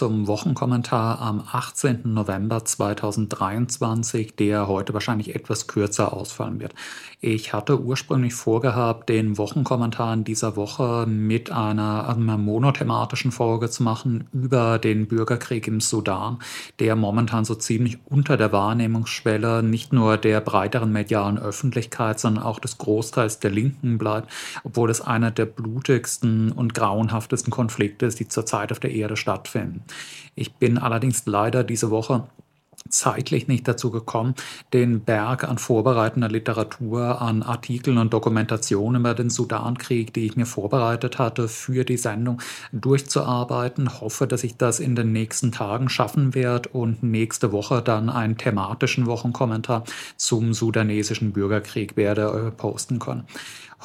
zum Wochenkommentar am 18. November 2023, der heute wahrscheinlich etwas kürzer ausfallen wird. Ich hatte ursprünglich vorgehabt, den Wochenkommentar in dieser Woche mit einer, einer monothematischen Folge zu machen über den Bürgerkrieg im Sudan, der momentan so ziemlich unter der Wahrnehmungsschwelle nicht nur der breiteren medialen Öffentlichkeit, sondern auch des Großteils der Linken bleibt, obwohl es einer der blutigsten und grauenhaftesten Konflikte ist, die zurzeit auf der Erde stattfinden. Ich bin allerdings leider diese Woche zeitlich nicht dazu gekommen, den Berg an vorbereitender Literatur, an Artikeln und Dokumentationen über den Sudankrieg, die ich mir vorbereitet hatte, für die Sendung durchzuarbeiten. Hoffe, dass ich das in den nächsten Tagen schaffen werde und nächste Woche dann einen thematischen Wochenkommentar zum sudanesischen Bürgerkrieg werde äh, posten können.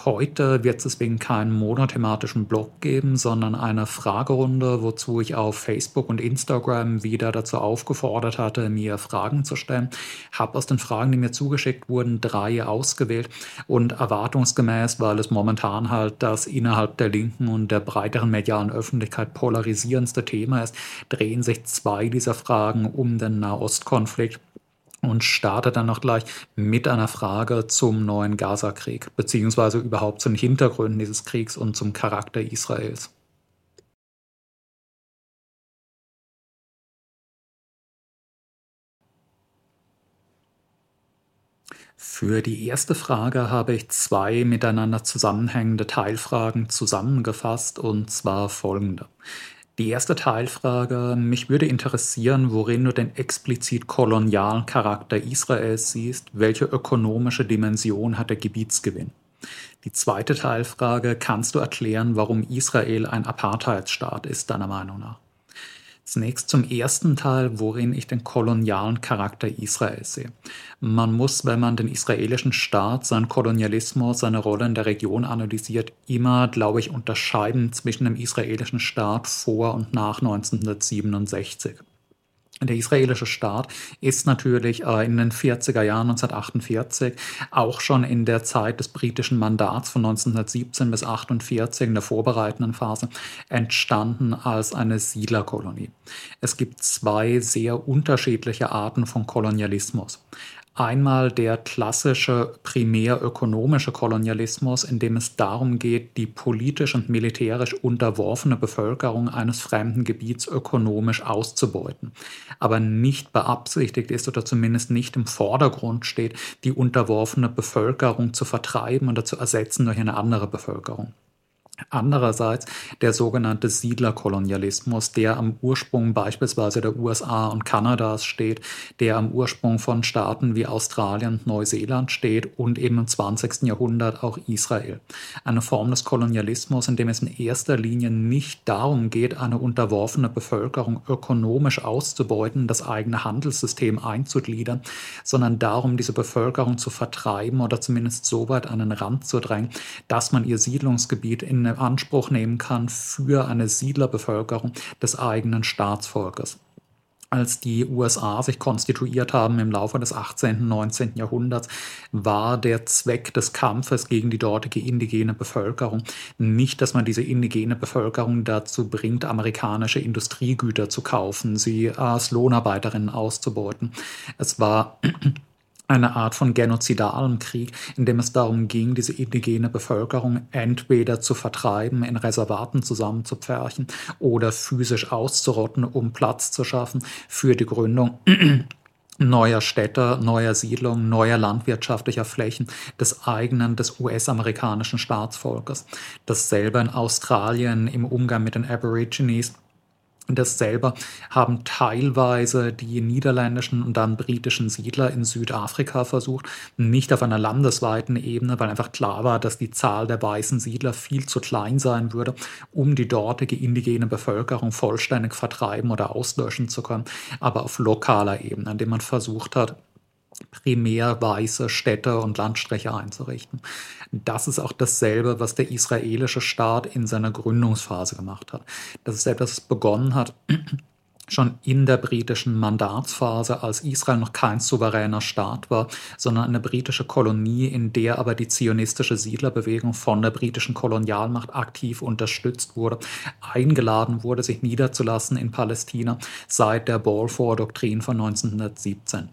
Heute wird es deswegen keinen monothematischen Blog geben, sondern eine Fragerunde, wozu ich auf Facebook und Instagram wieder dazu aufgefordert hatte, mir Fragen zu stellen. Habe aus den Fragen, die mir zugeschickt wurden, drei ausgewählt und erwartungsgemäß, weil es momentan halt das innerhalb der linken und der breiteren medialen Öffentlichkeit polarisierendste Thema ist, drehen sich zwei dieser Fragen um den Nahostkonflikt und starte dann noch gleich mit einer Frage zum neuen Gaza-Krieg, beziehungsweise überhaupt zu den Hintergründen dieses Kriegs und zum Charakter Israels. Für die erste Frage habe ich zwei miteinander zusammenhängende Teilfragen zusammengefasst, und zwar folgende. Die erste Teilfrage, mich würde interessieren, worin du den explizit kolonialen Charakter Israels siehst, welche ökonomische Dimension hat der Gebietsgewinn? Die zweite Teilfrage, kannst du erklären, warum Israel ein Apartheidsstaat ist, deiner Meinung nach? Zunächst zum ersten Teil, worin ich den kolonialen Charakter Israels sehe. Man muss, wenn man den israelischen Staat, seinen Kolonialismus, seine Rolle in der Region analysiert, immer, glaube ich, unterscheiden zwischen dem israelischen Staat vor und nach 1967. Der israelische Staat ist natürlich äh, in den 40er Jahren 1948, auch schon in der Zeit des britischen Mandats von 1917 bis 1948 in der vorbereitenden Phase entstanden als eine Siedlerkolonie. Es gibt zwei sehr unterschiedliche Arten von Kolonialismus. Einmal der klassische primärökonomische Kolonialismus, in dem es darum geht, die politisch und militärisch unterworfene Bevölkerung eines fremden Gebiets ökonomisch auszubeuten, aber nicht beabsichtigt ist oder zumindest nicht im Vordergrund steht, die unterworfene Bevölkerung zu vertreiben oder zu ersetzen durch eine andere Bevölkerung. Andererseits der sogenannte Siedlerkolonialismus, der am Ursprung beispielsweise der USA und Kanadas steht, der am Ursprung von Staaten wie Australien und Neuseeland steht und eben im 20. Jahrhundert auch Israel. Eine Form des Kolonialismus, in dem es in erster Linie nicht darum geht, eine unterworfene Bevölkerung ökonomisch auszubeuten, das eigene Handelssystem einzugliedern, sondern darum, diese Bevölkerung zu vertreiben oder zumindest so weit an den Rand zu drängen, dass man ihr Siedlungsgebiet in Anspruch nehmen kann für eine Siedlerbevölkerung des eigenen Staatsvolkes als die USA sich konstituiert haben im Laufe des 18. und 19. Jahrhunderts, war der Zweck des Kampfes gegen die dortige indigene Bevölkerung nicht, dass man diese indigene Bevölkerung dazu bringt, amerikanische Industriegüter zu kaufen, sie als Lohnarbeiterinnen auszubeuten. Es war eine Art von genozidalem Krieg, in dem es darum ging, diese indigene Bevölkerung entweder zu vertreiben, in Reservaten zusammenzupferchen oder physisch auszurotten, um Platz zu schaffen für die Gründung neuer Städte, neuer Siedlungen, neuer landwirtschaftlicher Flächen des eigenen, des US-amerikanischen Staatsvolkes. Dasselbe in Australien im Umgang mit den Aborigines das selber haben teilweise die niederländischen und dann britischen Siedler in Südafrika versucht, nicht auf einer landesweiten Ebene, weil einfach klar war, dass die Zahl der weißen Siedler viel zu klein sein würde, um die dortige indigene Bevölkerung vollständig vertreiben oder auslöschen zu können, aber auf lokaler Ebene, indem man versucht hat, primär weiße Städte und Landstriche einzurichten. Das ist auch dasselbe, was der israelische Staat in seiner Gründungsphase gemacht hat. Das ist etwas, das begonnen hat schon in der britischen Mandatsphase, als Israel noch kein souveräner Staat war, sondern eine britische Kolonie, in der aber die zionistische Siedlerbewegung von der britischen Kolonialmacht aktiv unterstützt wurde, eingeladen wurde, sich niederzulassen in Palästina seit der Balfour-Doktrin von 1917.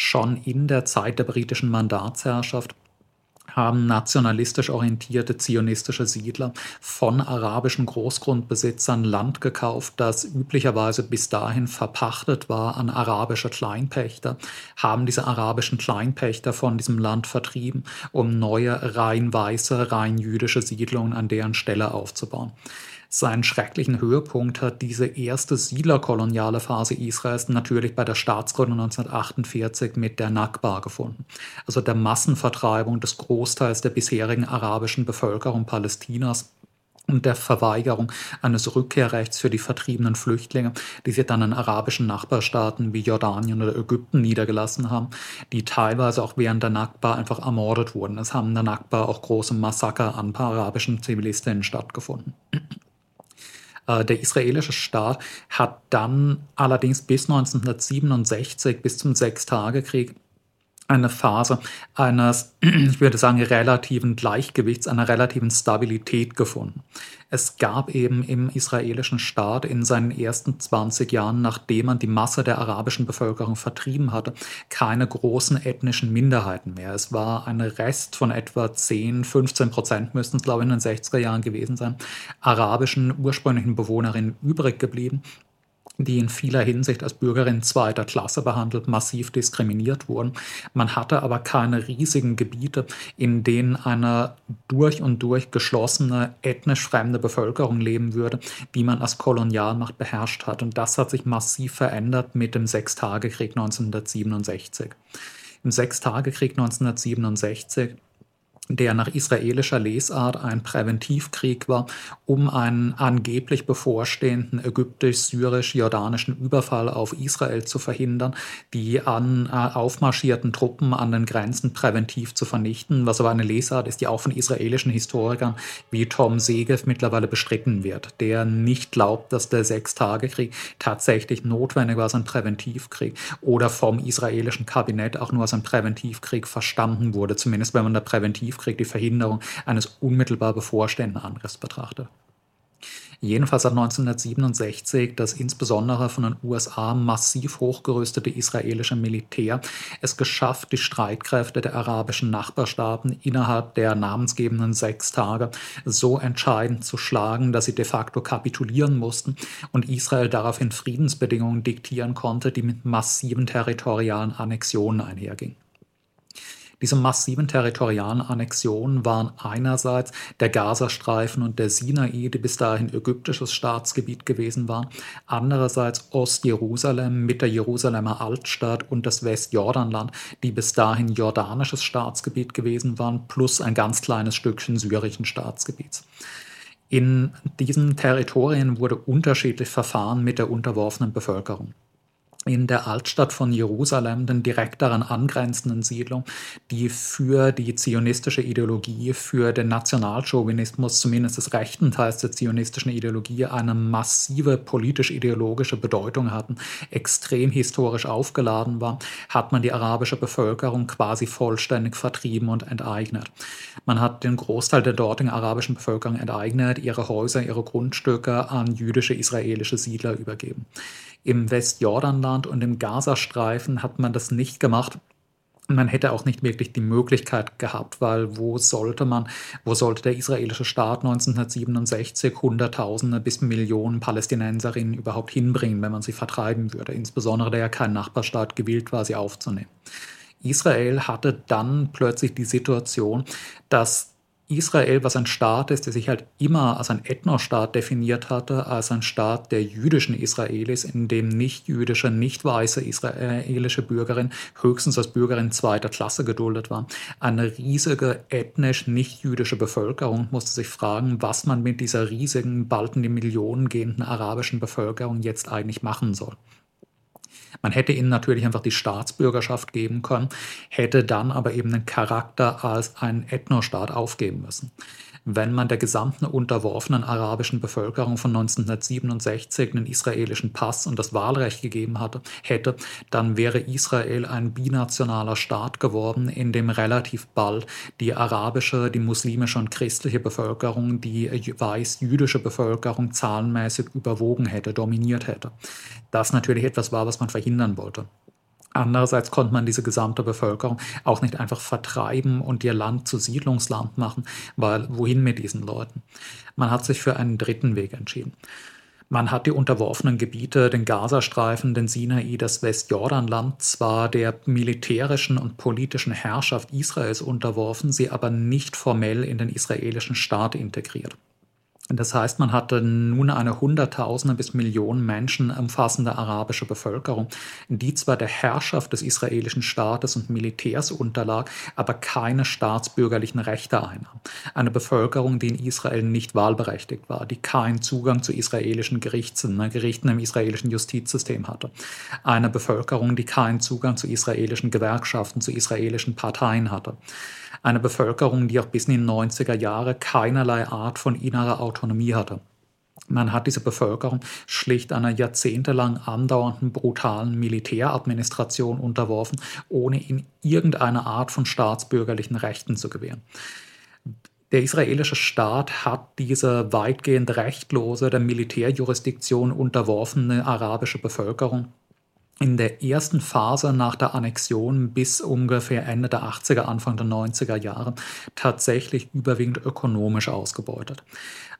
Schon in der Zeit der britischen Mandatsherrschaft haben nationalistisch orientierte zionistische Siedler von arabischen Großgrundbesitzern Land gekauft, das üblicherweise bis dahin verpachtet war an arabische Kleinpächter, haben diese arabischen Kleinpächter von diesem Land vertrieben, um neue rein weiße, rein jüdische Siedlungen an deren Stelle aufzubauen. Seinen schrecklichen Höhepunkt hat diese erste siedlerkoloniale Phase Israels natürlich bei der Staatsgründung 1948 mit der Nakba gefunden, also der Massenvertreibung des Großteils der bisherigen arabischen Bevölkerung Palästinas und der Verweigerung eines Rückkehrrechts für die vertriebenen Flüchtlinge, die sich dann in arabischen Nachbarstaaten wie Jordanien oder Ägypten niedergelassen haben, die teilweise auch während der Nakba einfach ermordet wurden. Es haben in der Nakba auch große Massaker an arabischen Zivilistinnen stattgefunden. Äh, der israelische Staat hat dann allerdings bis 1967, bis zum Sechstagekrieg, eine Phase eines, ich würde sagen, relativen Gleichgewichts, einer relativen Stabilität gefunden. Es gab eben im israelischen Staat in seinen ersten 20 Jahren, nachdem man die Masse der arabischen Bevölkerung vertrieben hatte, keine großen ethnischen Minderheiten mehr. Es war ein Rest von etwa 10, 15 Prozent, müssten es glaube ich in den 60er Jahren gewesen sein, arabischen ursprünglichen Bewohnerinnen übrig geblieben die in vieler Hinsicht als Bürgerin zweiter Klasse behandelt, massiv diskriminiert wurden. Man hatte aber keine riesigen Gebiete, in denen eine durch und durch geschlossene, ethnisch fremde Bevölkerung leben würde, wie man als Kolonialmacht beherrscht hat. Und das hat sich massiv verändert mit dem Sechstagekrieg 1967. Im Sechstagekrieg 1967 der nach israelischer Lesart ein Präventivkrieg war, um einen angeblich bevorstehenden ägyptisch-syrisch-jordanischen Überfall auf Israel zu verhindern, die an äh, aufmarschierten Truppen an den Grenzen präventiv zu vernichten, was aber eine Lesart ist, die auch von israelischen Historikern wie Tom Segev mittlerweile bestritten wird, der nicht glaubt, dass der Sechstagekrieg tatsächlich notwendig war als ein Präventivkrieg oder vom israelischen Kabinett auch nur als ein Präventivkrieg verstanden wurde, zumindest wenn man der Präventiv Angriffskrieg die Verhinderung eines unmittelbar bevorstehenden Angriffs betrachtet. Jedenfalls hat 1967 das insbesondere von den USA massiv hochgerüstete israelische Militär es geschafft, die Streitkräfte der arabischen Nachbarstaaten innerhalb der namensgebenden sechs Tage so entscheidend zu schlagen, dass sie de facto kapitulieren mussten und Israel daraufhin Friedensbedingungen diktieren konnte, die mit massiven territorialen Annexionen einhergingen. Diese massiven territorialen Annexionen waren einerseits der Gazastreifen und der Sinai, die bis dahin ägyptisches Staatsgebiet gewesen waren, andererseits Ostjerusalem mit der Jerusalemer Altstadt und das Westjordanland, die bis dahin jordanisches Staatsgebiet gewesen waren, plus ein ganz kleines Stückchen syrischen Staatsgebiets. In diesen Territorien wurde unterschiedlich verfahren mit der unterworfenen Bevölkerung in der Altstadt von Jerusalem, den direkt daran angrenzenden Siedlung, die für die zionistische Ideologie, für den Nationalchauvinismus, zumindest des rechten Teils der zionistischen Ideologie, eine massive politisch-ideologische Bedeutung hatten, extrem historisch aufgeladen war, hat man die arabische Bevölkerung quasi vollständig vertrieben und enteignet. Man hat den Großteil der dortigen arabischen Bevölkerung enteignet, ihre Häuser, ihre Grundstücke an jüdische, israelische Siedler übergeben. Im Westjordanland und im Gazastreifen hat man das nicht gemacht. Man hätte auch nicht wirklich die Möglichkeit gehabt, weil wo sollte man, wo sollte der israelische Staat 1967 Hunderttausende bis Millionen Palästinenserinnen überhaupt hinbringen, wenn man sie vertreiben würde, insbesondere da ja kein Nachbarstaat gewillt war, sie aufzunehmen. Israel hatte dann plötzlich die Situation, dass Israel, was ein Staat ist, der sich halt immer als ein Ethnostaat definiert hatte, als ein Staat der jüdischen Israelis, in dem nicht jüdische, nicht weiße israelische Bürgerin höchstens als Bürgerin zweiter Klasse geduldet war. Eine riesige ethnisch nicht jüdische Bevölkerung musste sich fragen, was man mit dieser riesigen, bald in die Millionen gehenden arabischen Bevölkerung jetzt eigentlich machen soll. Man hätte ihnen natürlich einfach die Staatsbürgerschaft geben können, hätte dann aber eben den Charakter als einen Ethnostaat aufgeben müssen. Wenn man der gesamten unterworfenen arabischen Bevölkerung von 1967 einen israelischen Pass und das Wahlrecht gegeben hatte, hätte, dann wäre Israel ein binationaler Staat geworden, in dem relativ bald die arabische, die muslimische und christliche Bevölkerung die weiß-jüdische Bevölkerung zahlenmäßig überwogen hätte, dominiert hätte. Das natürlich etwas war, was man verhindern wollte. Andererseits konnte man diese gesamte Bevölkerung auch nicht einfach vertreiben und ihr Land zu Siedlungsland machen, weil wohin mit diesen Leuten? Man hat sich für einen dritten Weg entschieden. Man hat die unterworfenen Gebiete, den Gazastreifen, den Sinai, das Westjordanland zwar der militärischen und politischen Herrschaft Israels unterworfen, sie aber nicht formell in den israelischen Staat integriert. Das heißt, man hatte nun eine Hunderttausende bis Millionen Menschen umfassende arabische Bevölkerung, die zwar der Herrschaft des israelischen Staates und Militärs unterlag, aber keine staatsbürgerlichen Rechte einnahm. Eine Bevölkerung, die in Israel nicht wahlberechtigt war, die keinen Zugang zu israelischen Gerichten, ne, Gerichten im israelischen Justizsystem hatte. Eine Bevölkerung, die keinen Zugang zu israelischen Gewerkschaften, zu israelischen Parteien hatte eine Bevölkerung, die auch bis in die 90er Jahre keinerlei Art von innerer Autonomie hatte. Man hat diese Bevölkerung schlicht einer jahrzehntelang andauernden brutalen Militäradministration unterworfen, ohne ihnen irgendeine Art von staatsbürgerlichen Rechten zu gewähren. Der israelische Staat hat diese weitgehend rechtlose, der Militärjurisdiktion unterworfene arabische Bevölkerung in der ersten Phase nach der Annexion bis ungefähr Ende der 80er, Anfang der 90er Jahre tatsächlich überwiegend ökonomisch ausgebeutet.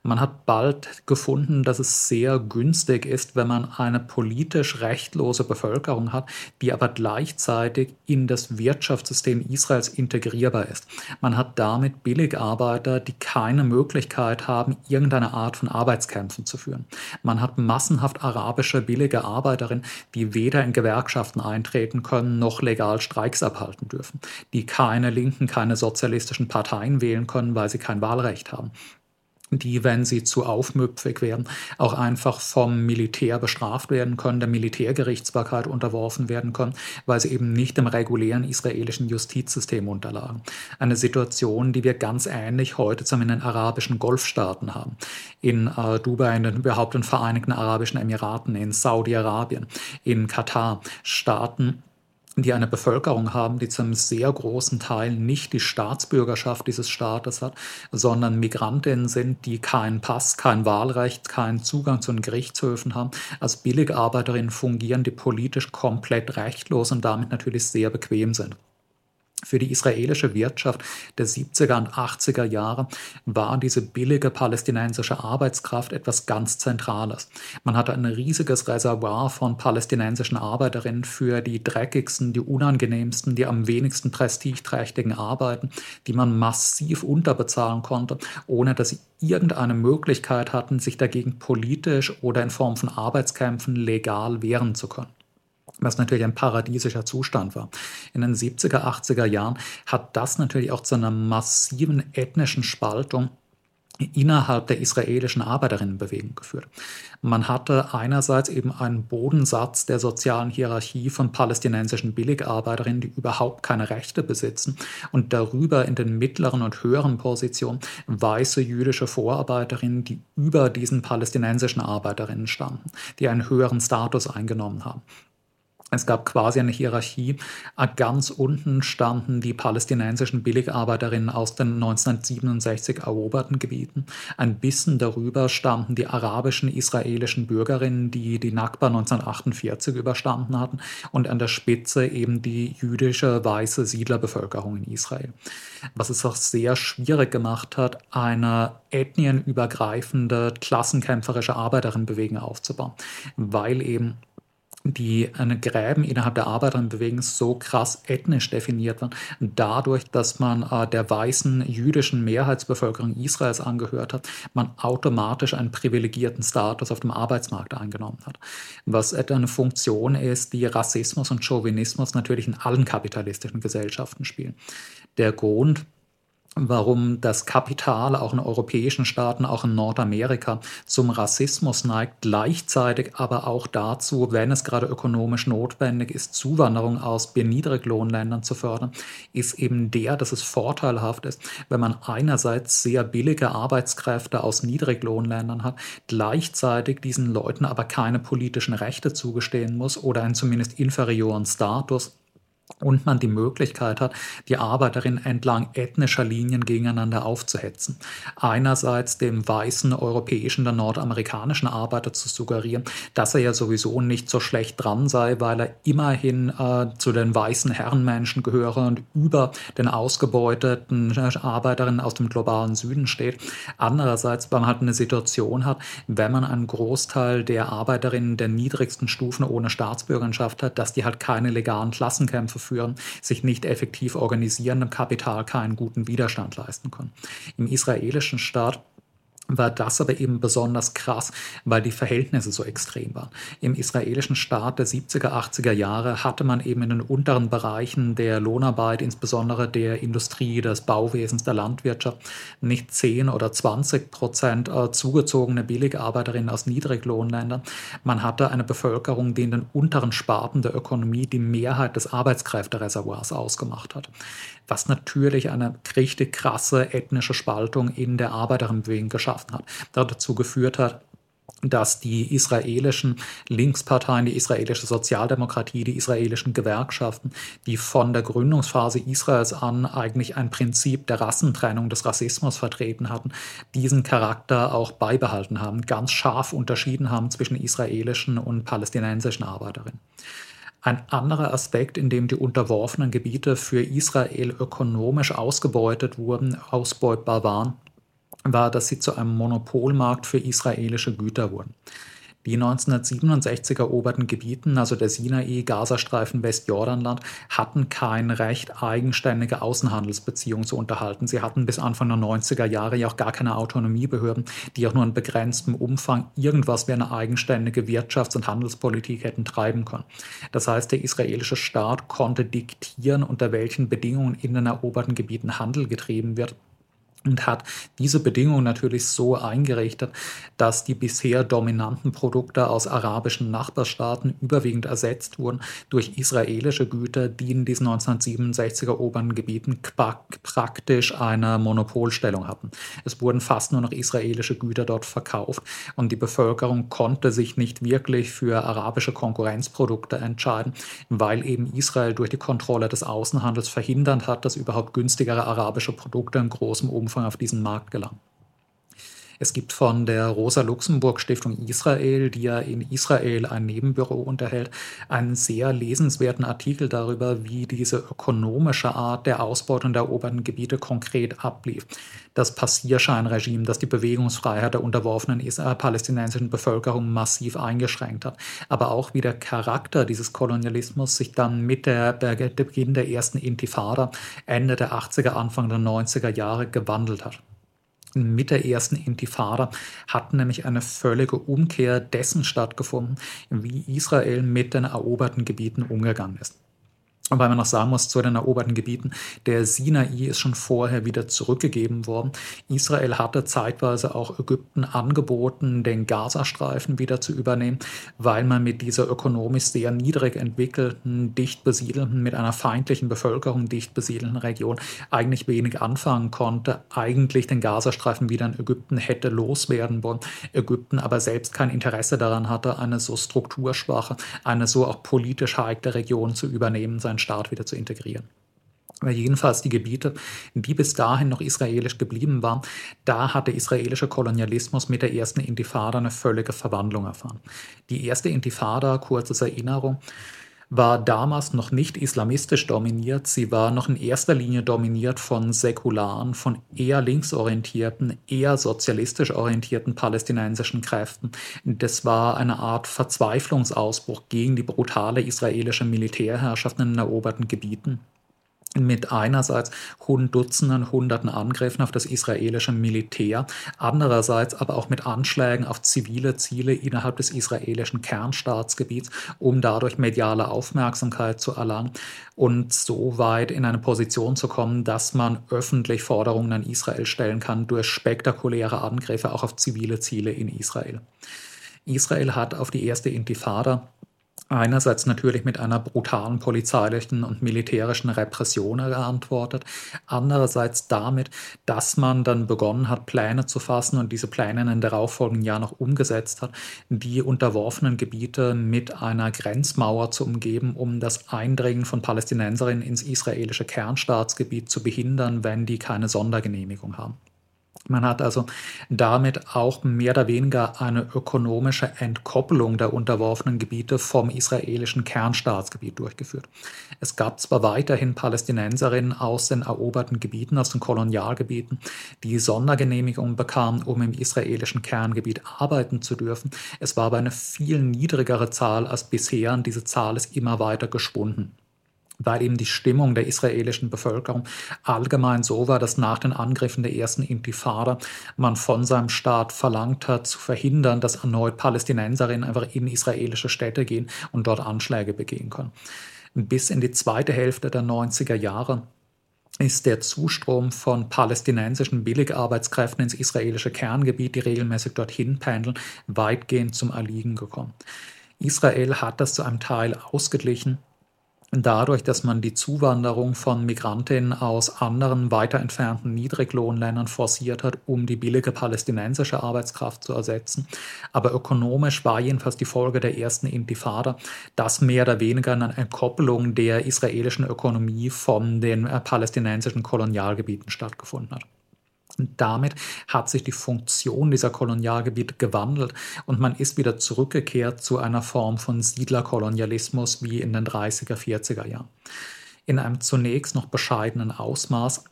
Man hat bald gefunden, dass es sehr günstig ist, wenn man eine politisch rechtlose Bevölkerung hat, die aber gleichzeitig in das Wirtschaftssystem Israels integrierbar ist. Man hat damit Billigarbeiter, die keine Möglichkeit haben, irgendeine Art von Arbeitskämpfen zu führen. Man hat massenhaft arabische billige Arbeiterinnen, die weder in Gewerkschaften eintreten können, noch legal Streiks abhalten dürfen, die keine linken, keine sozialistischen Parteien wählen können, weil sie kein Wahlrecht haben die, wenn sie zu aufmüpfig werden, auch einfach vom Militär bestraft werden können, der Militärgerichtsbarkeit unterworfen werden können, weil sie eben nicht dem regulären israelischen Justizsystem unterlagen. Eine Situation, die wir ganz ähnlich heute zum in den arabischen Golfstaaten haben. In äh, Dubai, in den überhaupt den Vereinigten Arabischen Emiraten, in Saudi-Arabien, in Katar, Staaten, die eine Bevölkerung haben, die zu einem sehr großen Teil nicht die Staatsbürgerschaft dieses Staates hat, sondern Migrantinnen sind, die keinen Pass, kein Wahlrecht, keinen Zugang zu den Gerichtshöfen haben, als Billigarbeiterinnen fungieren, die politisch komplett rechtlos und damit natürlich sehr bequem sind. Für die israelische Wirtschaft der 70er und 80er Jahre war diese billige palästinensische Arbeitskraft etwas ganz Zentrales. Man hatte ein riesiges Reservoir von palästinensischen Arbeiterinnen für die dreckigsten, die unangenehmsten, die am wenigsten prestigeträchtigen Arbeiten, die man massiv unterbezahlen konnte, ohne dass sie irgendeine Möglichkeit hatten, sich dagegen politisch oder in Form von Arbeitskämpfen legal wehren zu können was natürlich ein paradiesischer Zustand war. In den 70er, 80er Jahren hat das natürlich auch zu einer massiven ethnischen Spaltung innerhalb der israelischen Arbeiterinnenbewegung geführt. Man hatte einerseits eben einen Bodensatz der sozialen Hierarchie von palästinensischen Billigarbeiterinnen, die überhaupt keine Rechte besitzen, und darüber in den mittleren und höheren Positionen weiße jüdische Vorarbeiterinnen, die über diesen palästinensischen Arbeiterinnen standen, die einen höheren Status eingenommen haben. Es gab quasi eine Hierarchie. Ah, ganz unten standen die palästinensischen Billigarbeiterinnen aus den 1967 eroberten Gebieten. Ein bisschen darüber standen die arabischen israelischen Bürgerinnen, die die Nakba 1948 überstanden hatten. Und an der Spitze eben die jüdische weiße Siedlerbevölkerung in Israel. Was es auch sehr schwierig gemacht hat, eine ethnienübergreifende, klassenkämpferische Arbeiterinnenbewegung aufzubauen, weil eben die eine Gräben innerhalb der Arbeiterinnenbewegung so krass ethnisch definiert waren, dadurch, dass man äh, der weißen jüdischen Mehrheitsbevölkerung Israels angehört hat, man automatisch einen privilegierten Status auf dem Arbeitsmarkt eingenommen hat. Was etwa eine Funktion ist, die Rassismus und Chauvinismus natürlich in allen kapitalistischen Gesellschaften spielen. Der Grund, warum das Kapital auch in europäischen Staaten, auch in Nordamerika zum Rassismus neigt, gleichzeitig aber auch dazu, wenn es gerade ökonomisch notwendig ist, Zuwanderung aus Niedriglohnländern zu fördern, ist eben der, dass es vorteilhaft ist, wenn man einerseits sehr billige Arbeitskräfte aus Niedriglohnländern hat, gleichzeitig diesen Leuten aber keine politischen Rechte zugestehen muss oder einen zumindest inferioren Status und man die Möglichkeit hat, die Arbeiterinnen entlang ethnischer Linien gegeneinander aufzuhetzen. Einerseits dem weißen europäischen, der nordamerikanischen Arbeiter zu suggerieren, dass er ja sowieso nicht so schlecht dran sei, weil er immerhin äh, zu den weißen Herrenmenschen gehöre und über den ausgebeuteten Arbeiterinnen aus dem globalen Süden steht. Andererseits, weil man halt eine Situation hat, wenn man einen Großteil der Arbeiterinnen der niedrigsten Stufen ohne Staatsbürgerschaft hat, dass die halt keine legalen Klassenkämpfe führen, sich nicht effektiv organisieren, dem Kapital keinen guten Widerstand leisten können. Im israelischen Staat war das aber eben besonders krass, weil die Verhältnisse so extrem waren. Im israelischen Staat der 70er, 80er Jahre hatte man eben in den unteren Bereichen der Lohnarbeit, insbesondere der Industrie, des Bauwesens, der Landwirtschaft, nicht 10 oder 20 Prozent äh, zugezogene Billigarbeiterinnen aus Niedriglohnländern. Man hatte eine Bevölkerung, die in den unteren Sparten der Ökonomie die Mehrheit des Arbeitskräftereservoirs ausgemacht hat was natürlich eine richtig krasse ethnische Spaltung in der Arbeiterinnenbewegung geschaffen hat, dazu geführt hat, dass die israelischen Linksparteien, die israelische Sozialdemokratie, die israelischen Gewerkschaften, die von der Gründungsphase Israels an eigentlich ein Prinzip der Rassentrennung, des Rassismus vertreten hatten, diesen Charakter auch beibehalten haben, ganz scharf unterschieden haben zwischen israelischen und palästinensischen Arbeiterinnen. Ein anderer Aspekt, in dem die unterworfenen Gebiete für Israel ökonomisch ausgebeutet wurden, ausbeutbar waren, war, dass sie zu einem Monopolmarkt für israelische Güter wurden. Die 1967 eroberten Gebieten, also der Sinai, Gazastreifen, Westjordanland, hatten kein Recht, eigenständige Außenhandelsbeziehungen zu unterhalten. Sie hatten bis Anfang der 90er Jahre ja auch gar keine Autonomiebehörden, die auch nur in begrenztem Umfang irgendwas wie eine eigenständige Wirtschafts- und Handelspolitik hätten treiben können. Das heißt, der israelische Staat konnte diktieren, unter welchen Bedingungen in den eroberten Gebieten Handel getrieben wird und hat diese Bedingungen natürlich so eingerichtet, dass die bisher dominanten Produkte aus arabischen Nachbarstaaten überwiegend ersetzt wurden durch israelische Güter, die in diesen 1967 eroberten Gebieten praktisch eine Monopolstellung hatten. Es wurden fast nur noch israelische Güter dort verkauft und die Bevölkerung konnte sich nicht wirklich für arabische Konkurrenzprodukte entscheiden, weil eben Israel durch die Kontrolle des Außenhandels verhindert hat, dass überhaupt günstigere arabische Produkte in großem Umfang Umfang auf diesen Markt gelangen. Es gibt von der Rosa-Luxemburg-Stiftung Israel, die ja in Israel ein Nebenbüro unterhält, einen sehr lesenswerten Artikel darüber, wie diese ökonomische Art der Ausbeutung der eroberten Gebiete konkret ablief. Das Passierscheinregime, das die Bewegungsfreiheit der unterworfenen palästinensischen Bevölkerung massiv eingeschränkt hat, aber auch wie der Charakter dieses Kolonialismus sich dann mit der, der Beginn der ersten Intifada Ende der 80er, Anfang der 90er Jahre gewandelt hat mit der ersten Intifada hat nämlich eine völlige Umkehr dessen stattgefunden, wie Israel mit den eroberten Gebieten umgegangen ist. Wobei man noch sagen muss, zu den eroberten Gebieten, der Sinai ist schon vorher wieder zurückgegeben worden. Israel hatte zeitweise auch Ägypten angeboten, den Gazastreifen wieder zu übernehmen, weil man mit dieser ökonomisch sehr niedrig entwickelten, dicht besiedelten, mit einer feindlichen Bevölkerung dicht besiedelten Region eigentlich wenig anfangen konnte, eigentlich den Gazastreifen wieder in Ägypten hätte loswerden wollen. Ägypten aber selbst kein Interesse daran hatte, eine so strukturschwache, eine so auch politisch heikle Region zu übernehmen. Sein Staat wieder zu integrieren. Aber jedenfalls die Gebiete, die bis dahin noch israelisch geblieben waren, da hat der israelische Kolonialismus mit der ersten Intifada eine völlige Verwandlung erfahren. Die erste Intifada, kurzes Erinnerung, war damals noch nicht islamistisch dominiert. Sie war noch in erster Linie dominiert von säkularen, von eher linksorientierten, eher sozialistisch orientierten palästinensischen Kräften. Das war eine Art Verzweiflungsausbruch gegen die brutale israelische Militärherrschaft in den eroberten Gebieten mit einerseits Dutzenden, Hunderten Angriffen auf das israelische Militär, andererseits aber auch mit Anschlägen auf zivile Ziele innerhalb des israelischen Kernstaatsgebiets, um dadurch mediale Aufmerksamkeit zu erlangen und so weit in eine Position zu kommen, dass man öffentlich Forderungen an Israel stellen kann durch spektakuläre Angriffe auch auf zivile Ziele in Israel. Israel hat auf die erste Intifada einerseits natürlich mit einer brutalen polizeilichen und militärischen Repression geantwortet, andererseits damit, dass man dann begonnen hat, Pläne zu fassen und diese Pläne in den darauffolgenden Jahren noch umgesetzt hat, die unterworfenen Gebiete mit einer Grenzmauer zu umgeben, um das Eindringen von Palästinenserinnen ins israelische Kernstaatsgebiet zu behindern, wenn die keine Sondergenehmigung haben. Man hat also damit auch mehr oder weniger eine ökonomische Entkopplung der unterworfenen Gebiete vom israelischen Kernstaatsgebiet durchgeführt. Es gab zwar weiterhin Palästinenserinnen aus den eroberten Gebieten, aus den Kolonialgebieten, die Sondergenehmigungen bekamen, um im israelischen Kerngebiet arbeiten zu dürfen. Es war aber eine viel niedrigere Zahl als bisher und diese Zahl ist immer weiter geschwunden weil eben die Stimmung der israelischen Bevölkerung allgemein so war, dass nach den Angriffen der ersten Intifada man von seinem Staat verlangt hat, zu verhindern, dass erneut Palästinenserinnen einfach in israelische Städte gehen und dort Anschläge begehen können. Bis in die zweite Hälfte der 90er Jahre ist der Zustrom von palästinensischen Billigarbeitskräften ins israelische Kerngebiet, die regelmäßig dorthin pendeln, weitgehend zum Erliegen gekommen. Israel hat das zu einem Teil ausgeglichen dadurch, dass man die Zuwanderung von Migrantinnen aus anderen weiter entfernten Niedriglohnländern forciert hat, um die billige palästinensische Arbeitskraft zu ersetzen. Aber ökonomisch war jedenfalls die Folge der ersten Intifada, dass mehr oder weniger eine Entkoppelung der israelischen Ökonomie von den äh, palästinensischen Kolonialgebieten stattgefunden hat. Und damit hat sich die Funktion dieser Kolonialgebiete gewandelt und man ist wieder zurückgekehrt zu einer Form von Siedlerkolonialismus wie in den 30er, 40er Jahren. In einem zunächst noch bescheidenen Ausmaß,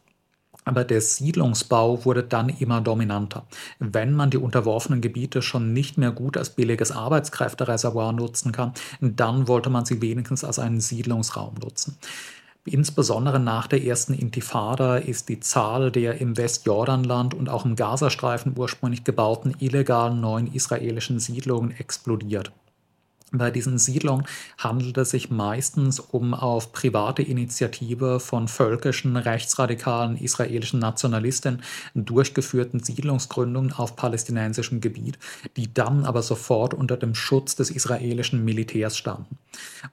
aber der Siedlungsbau wurde dann immer dominanter. Wenn man die unterworfenen Gebiete schon nicht mehr gut als billiges Arbeitskräftereservoir nutzen kann, dann wollte man sie wenigstens als einen Siedlungsraum nutzen. Insbesondere nach der ersten Intifada ist die Zahl der im Westjordanland und auch im Gazastreifen ursprünglich gebauten illegalen neuen israelischen Siedlungen explodiert. Bei diesen Siedlungen handelt es sich meistens um auf private Initiative von völkischen, rechtsradikalen israelischen Nationalisten durchgeführten Siedlungsgründungen auf palästinensischem Gebiet, die dann aber sofort unter dem Schutz des israelischen Militärs standen.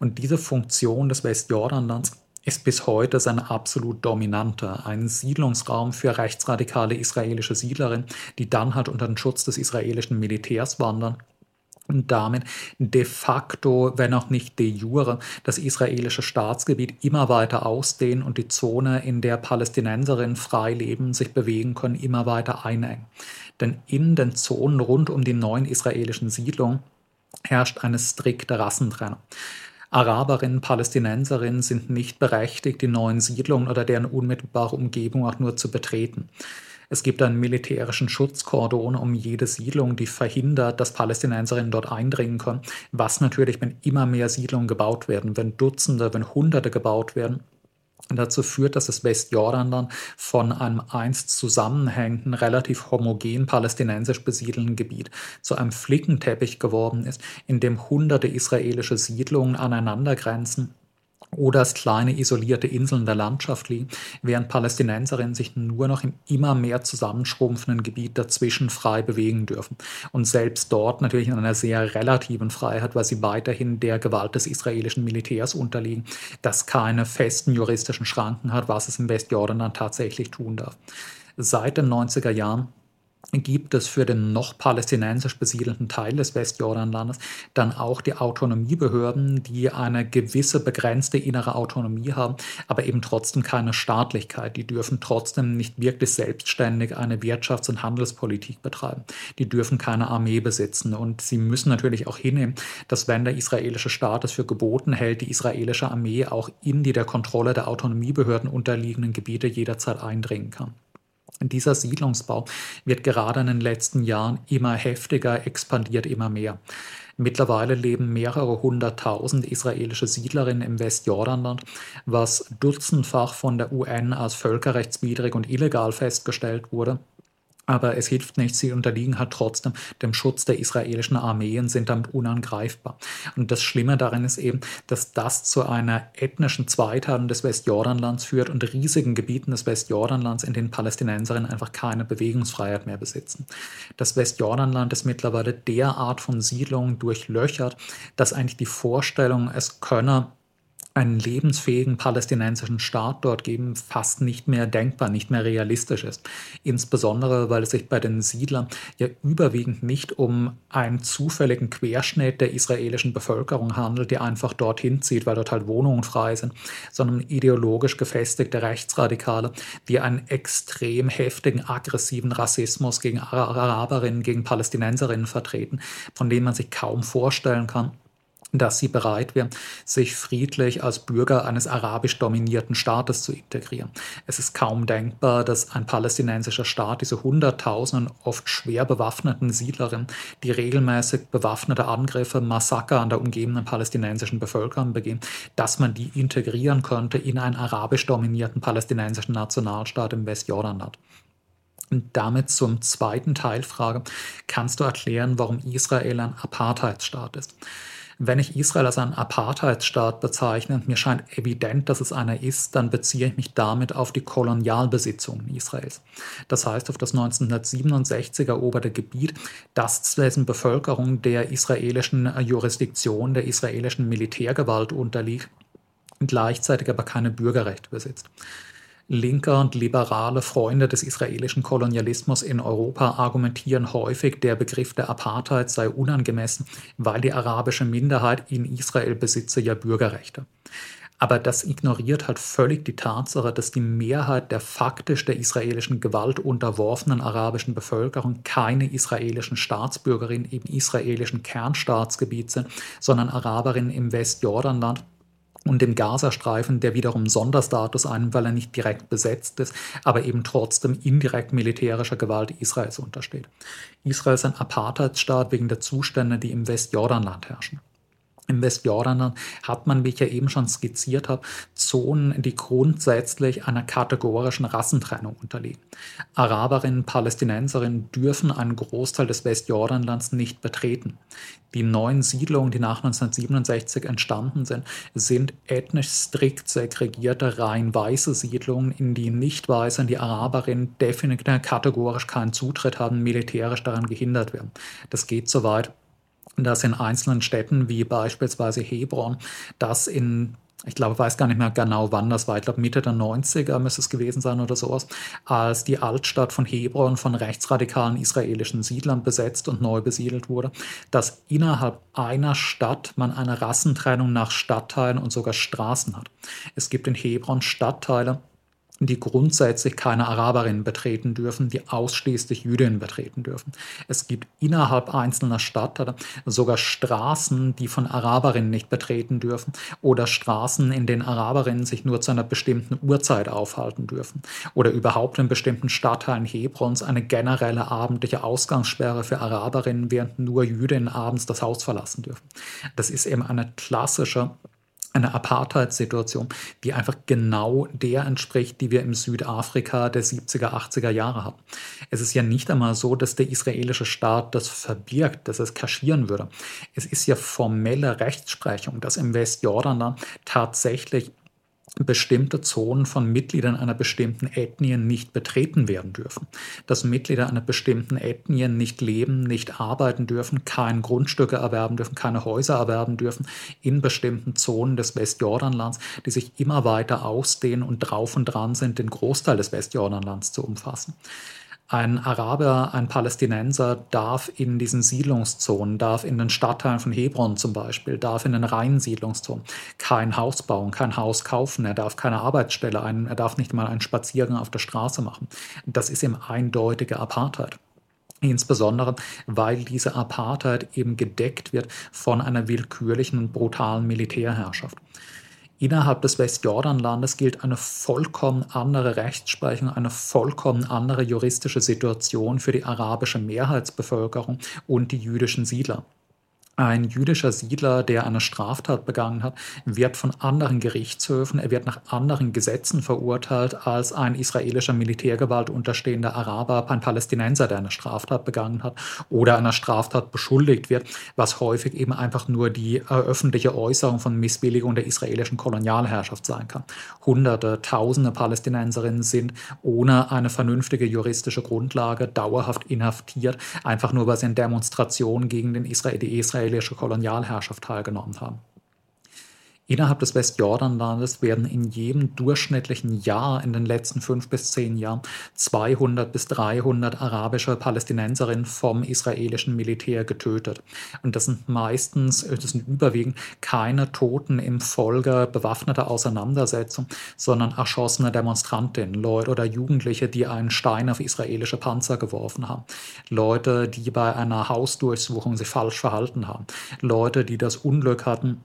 Und diese Funktion des Westjordanlands ist bis heute sein absolut dominanter. Ein Siedlungsraum für rechtsradikale israelische Siedlerinnen, die dann halt unter den Schutz des israelischen Militärs wandern und damit de facto, wenn auch nicht de jure, das israelische Staatsgebiet immer weiter ausdehnen und die Zone, in der Palästinenserinnen frei leben, sich bewegen können, immer weiter einengen. Denn in den Zonen rund um die neuen israelischen Siedlungen herrscht eine strikte Rassentrennung. Araberinnen, Palästinenserinnen sind nicht berechtigt, die neuen Siedlungen oder deren unmittelbare Umgebung auch nur zu betreten. Es gibt einen militärischen Schutzkordon um jede Siedlung, die verhindert, dass Palästinenserinnen dort eindringen können, was natürlich, wenn immer mehr Siedlungen gebaut werden, wenn Dutzende, wenn Hunderte gebaut werden, dazu führt, dass das Westjordanland von einem einst zusammenhängenden, relativ homogen palästinensisch besiedelten Gebiet zu einem Flickenteppich geworden ist, in dem hunderte israelische Siedlungen aneinandergrenzen oder als kleine isolierte Inseln der Landschaft liegen, während Palästinenserinnen sich nur noch im immer mehr zusammenschrumpfenden Gebiet dazwischen frei bewegen dürfen. Und selbst dort natürlich in einer sehr relativen Freiheit, weil sie weiterhin der Gewalt des israelischen Militärs unterliegen, das keine festen juristischen Schranken hat, was es im Westjordan dann tatsächlich tun darf. Seit den 90er Jahren gibt es für den noch palästinensisch besiedelten Teil des Westjordanlandes dann auch die Autonomiebehörden, die eine gewisse begrenzte innere Autonomie haben, aber eben trotzdem keine Staatlichkeit. Die dürfen trotzdem nicht wirklich selbstständig eine Wirtschafts- und Handelspolitik betreiben. Die dürfen keine Armee besitzen und sie müssen natürlich auch hinnehmen, dass wenn der israelische Staat es für geboten hält, die israelische Armee auch in die der Kontrolle der Autonomiebehörden unterliegenden Gebiete jederzeit eindringen kann. Dieser Siedlungsbau wird gerade in den letzten Jahren immer heftiger, expandiert immer mehr. Mittlerweile leben mehrere hunderttausend israelische Siedlerinnen im Westjordanland, was dutzendfach von der UN als völkerrechtswidrig und illegal festgestellt wurde aber es hilft nichts, sie unterliegen halt trotzdem dem Schutz der israelischen Armee und sind damit unangreifbar. Und das Schlimme darin ist eben, dass das zu einer ethnischen Zweiteilung des Westjordanlands führt und riesigen Gebieten des Westjordanlands, in denen Palästinenserinnen einfach keine Bewegungsfreiheit mehr besitzen. Das Westjordanland ist mittlerweile derart von Siedlungen durchlöchert, dass eigentlich die Vorstellung, es könne einen lebensfähigen palästinensischen Staat dort geben, fast nicht mehr denkbar, nicht mehr realistisch ist. Insbesondere, weil es sich bei den Siedlern ja überwiegend nicht um einen zufälligen Querschnitt der israelischen Bevölkerung handelt, die einfach dorthin zieht, weil dort halt Wohnungen frei sind, sondern ideologisch gefestigte Rechtsradikale, die einen extrem heftigen, aggressiven Rassismus gegen Araberinnen, gegen Palästinenserinnen vertreten, von dem man sich kaum vorstellen kann, dass sie bereit wären, sich friedlich als Bürger eines arabisch dominierten Staates zu integrieren. Es ist kaum denkbar, dass ein palästinensischer Staat diese hunderttausenden, oft schwer bewaffneten Siedlerinnen, die regelmäßig bewaffnete Angriffe, Massaker an der umgebenden palästinensischen Bevölkerung begehen, dass man die integrieren könnte in einen arabisch dominierten palästinensischen Nationalstaat im Westjordanland. Und damit zum zweiten Teilfrage. Kannst du erklären, warum Israel ein Apartheidsstaat ist? Wenn ich Israel als einen Apartheidsstaat bezeichne und mir scheint evident, dass es einer ist, dann beziehe ich mich damit auf die Kolonialbesitzungen Israels. Das heißt auf das 1967 eroberte Gebiet, das dessen Bevölkerung der israelischen Jurisdiktion, der israelischen Militärgewalt unterliegt, gleichzeitig aber keine Bürgerrechte besitzt. Linke und liberale Freunde des israelischen Kolonialismus in Europa argumentieren häufig, der Begriff der Apartheid sei unangemessen, weil die arabische Minderheit in Israel besitze ja Bürgerrechte. Aber das ignoriert halt völlig die Tatsache, dass die Mehrheit der faktisch der israelischen Gewalt unterworfenen arabischen Bevölkerung keine israelischen Staatsbürgerinnen im israelischen Kernstaatsgebiet sind, sondern Araberinnen im Westjordanland und dem Gazastreifen, der wiederum Sonderstatus ein, weil er nicht direkt besetzt ist, aber eben trotzdem indirekt militärischer Gewalt Israels untersteht. Israel ist ein Apartheidsstaat wegen der Zustände, die im Westjordanland herrschen. Im Westjordanland hat man, wie ich ja eben schon skizziert habe, Zonen, die grundsätzlich einer kategorischen Rassentrennung unterliegen. Araberinnen, Palästinenserinnen dürfen einen Großteil des Westjordanlands nicht betreten. Die neuen Siedlungen, die nach 1967 entstanden sind, sind ethnisch strikt segregierte, rein weiße Siedlungen, in die Nicht-Weiße, die Araberinnen definitiv kategorisch keinen Zutritt haben, militärisch daran gehindert werden. Das geht so weit, dass in einzelnen Städten wie beispielsweise Hebron das in ich glaube, weiß gar nicht mehr genau, wann das war. Ich glaube, Mitte der 90er müsste es gewesen sein oder sowas, als die Altstadt von Hebron von rechtsradikalen israelischen Siedlern besetzt und neu besiedelt wurde, dass innerhalb einer Stadt man eine Rassentrennung nach Stadtteilen und sogar Straßen hat. Es gibt in Hebron Stadtteile, die grundsätzlich keine Araberinnen betreten dürfen, die ausschließlich Jüdinnen betreten dürfen. Es gibt innerhalb einzelner Stadtteile sogar Straßen, die von Araberinnen nicht betreten dürfen oder Straßen, in denen Araberinnen sich nur zu einer bestimmten Uhrzeit aufhalten dürfen oder überhaupt in bestimmten Stadtteilen Hebrons eine generelle abendliche Ausgangssperre für Araberinnen, während nur Jüdinnen abends das Haus verlassen dürfen. Das ist eben eine klassische eine Apartheid-Situation, die einfach genau der entspricht, die wir im Südafrika der 70er, 80er Jahre hatten. Es ist ja nicht einmal so, dass der israelische Staat das verbirgt, dass es kaschieren würde. Es ist ja formelle Rechtsprechung, dass im Westjordanland tatsächlich bestimmte Zonen von Mitgliedern einer bestimmten Ethnie nicht betreten werden dürfen, dass Mitglieder einer bestimmten Ethnie nicht leben, nicht arbeiten dürfen, keine Grundstücke erwerben dürfen, keine Häuser erwerben dürfen in bestimmten Zonen des Westjordanlands, die sich immer weiter ausdehnen und drauf und dran sind, den Großteil des Westjordanlands zu umfassen. Ein Araber, ein Palästinenser darf in diesen Siedlungszonen, darf in den Stadtteilen von Hebron zum Beispiel, darf in den reinen Siedlungszonen kein Haus bauen, kein Haus kaufen, er darf keine Arbeitsstelle ein, er darf nicht mal einen Spaziergang auf der Straße machen. Das ist ihm eindeutige Apartheid. Insbesondere, weil diese Apartheid eben gedeckt wird von einer willkürlichen und brutalen Militärherrschaft. Innerhalb des Westjordanlandes gilt eine vollkommen andere Rechtsprechung, eine vollkommen andere juristische Situation für die arabische Mehrheitsbevölkerung und die jüdischen Siedler. Ein jüdischer Siedler, der eine Straftat begangen hat, wird von anderen Gerichtshöfen, er wird nach anderen Gesetzen verurteilt als ein israelischer Militärgewalt unterstehender Araber, ein Palästinenser, der eine Straftat begangen hat oder einer Straftat beschuldigt wird, was häufig eben einfach nur die äh, öffentliche Äußerung von Missbilligung der israelischen Kolonialherrschaft sein kann. Hunderte, tausende Palästinenserinnen sind ohne eine vernünftige juristische Grundlage dauerhaft inhaftiert, einfach nur weil sie in Demonstrationen gegen den Israel, die Israel israelische Kolonialherrschaft teilgenommen haben. Innerhalb des Westjordanlandes werden in jedem durchschnittlichen Jahr in den letzten fünf bis zehn Jahren 200 bis 300 arabische Palästinenserinnen vom israelischen Militär getötet. Und das sind meistens, das sind überwiegend keine Toten im Folge bewaffneter Auseinandersetzung, sondern erschossene Demonstrantinnen, Leute oder Jugendliche, die einen Stein auf israelische Panzer geworfen haben, Leute, die bei einer Hausdurchsuchung sich falsch verhalten haben, Leute, die das Unglück hatten,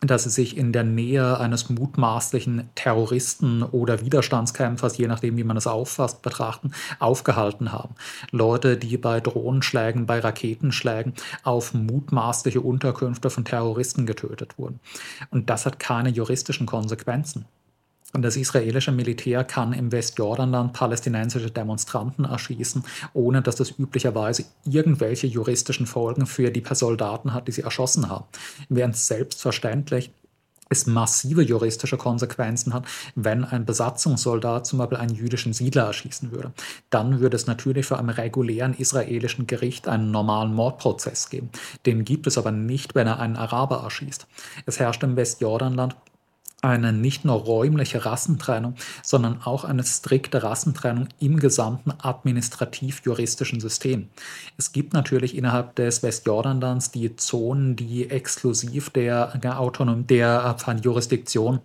dass sie sich in der Nähe eines mutmaßlichen Terroristen oder Widerstandskämpfers, je nachdem, wie man es auffasst, betrachten, aufgehalten haben. Leute, die bei Drohnenschlägen, bei Raketenschlägen auf mutmaßliche Unterkünfte von Terroristen getötet wurden. Und das hat keine juristischen Konsequenzen. Das israelische Militär kann im Westjordanland palästinensische Demonstranten erschießen, ohne dass das üblicherweise irgendwelche juristischen Folgen für die Soldaten hat, die sie erschossen haben. Während selbstverständlich es massive juristische Konsequenzen hat, wenn ein Besatzungssoldat zum Beispiel einen jüdischen Siedler erschießen würde. Dann würde es natürlich für einen regulären israelischen Gericht einen normalen Mordprozess geben. Den gibt es aber nicht, wenn er einen Araber erschießt. Es herrscht im Westjordanland eine nicht nur räumliche Rassentrennung, sondern auch eine strikte Rassentrennung im gesamten administrativ-juristischen System. Es gibt natürlich innerhalb des Westjordanlands die Zonen, die exklusiv der, der, Autonom der Jurisdiktion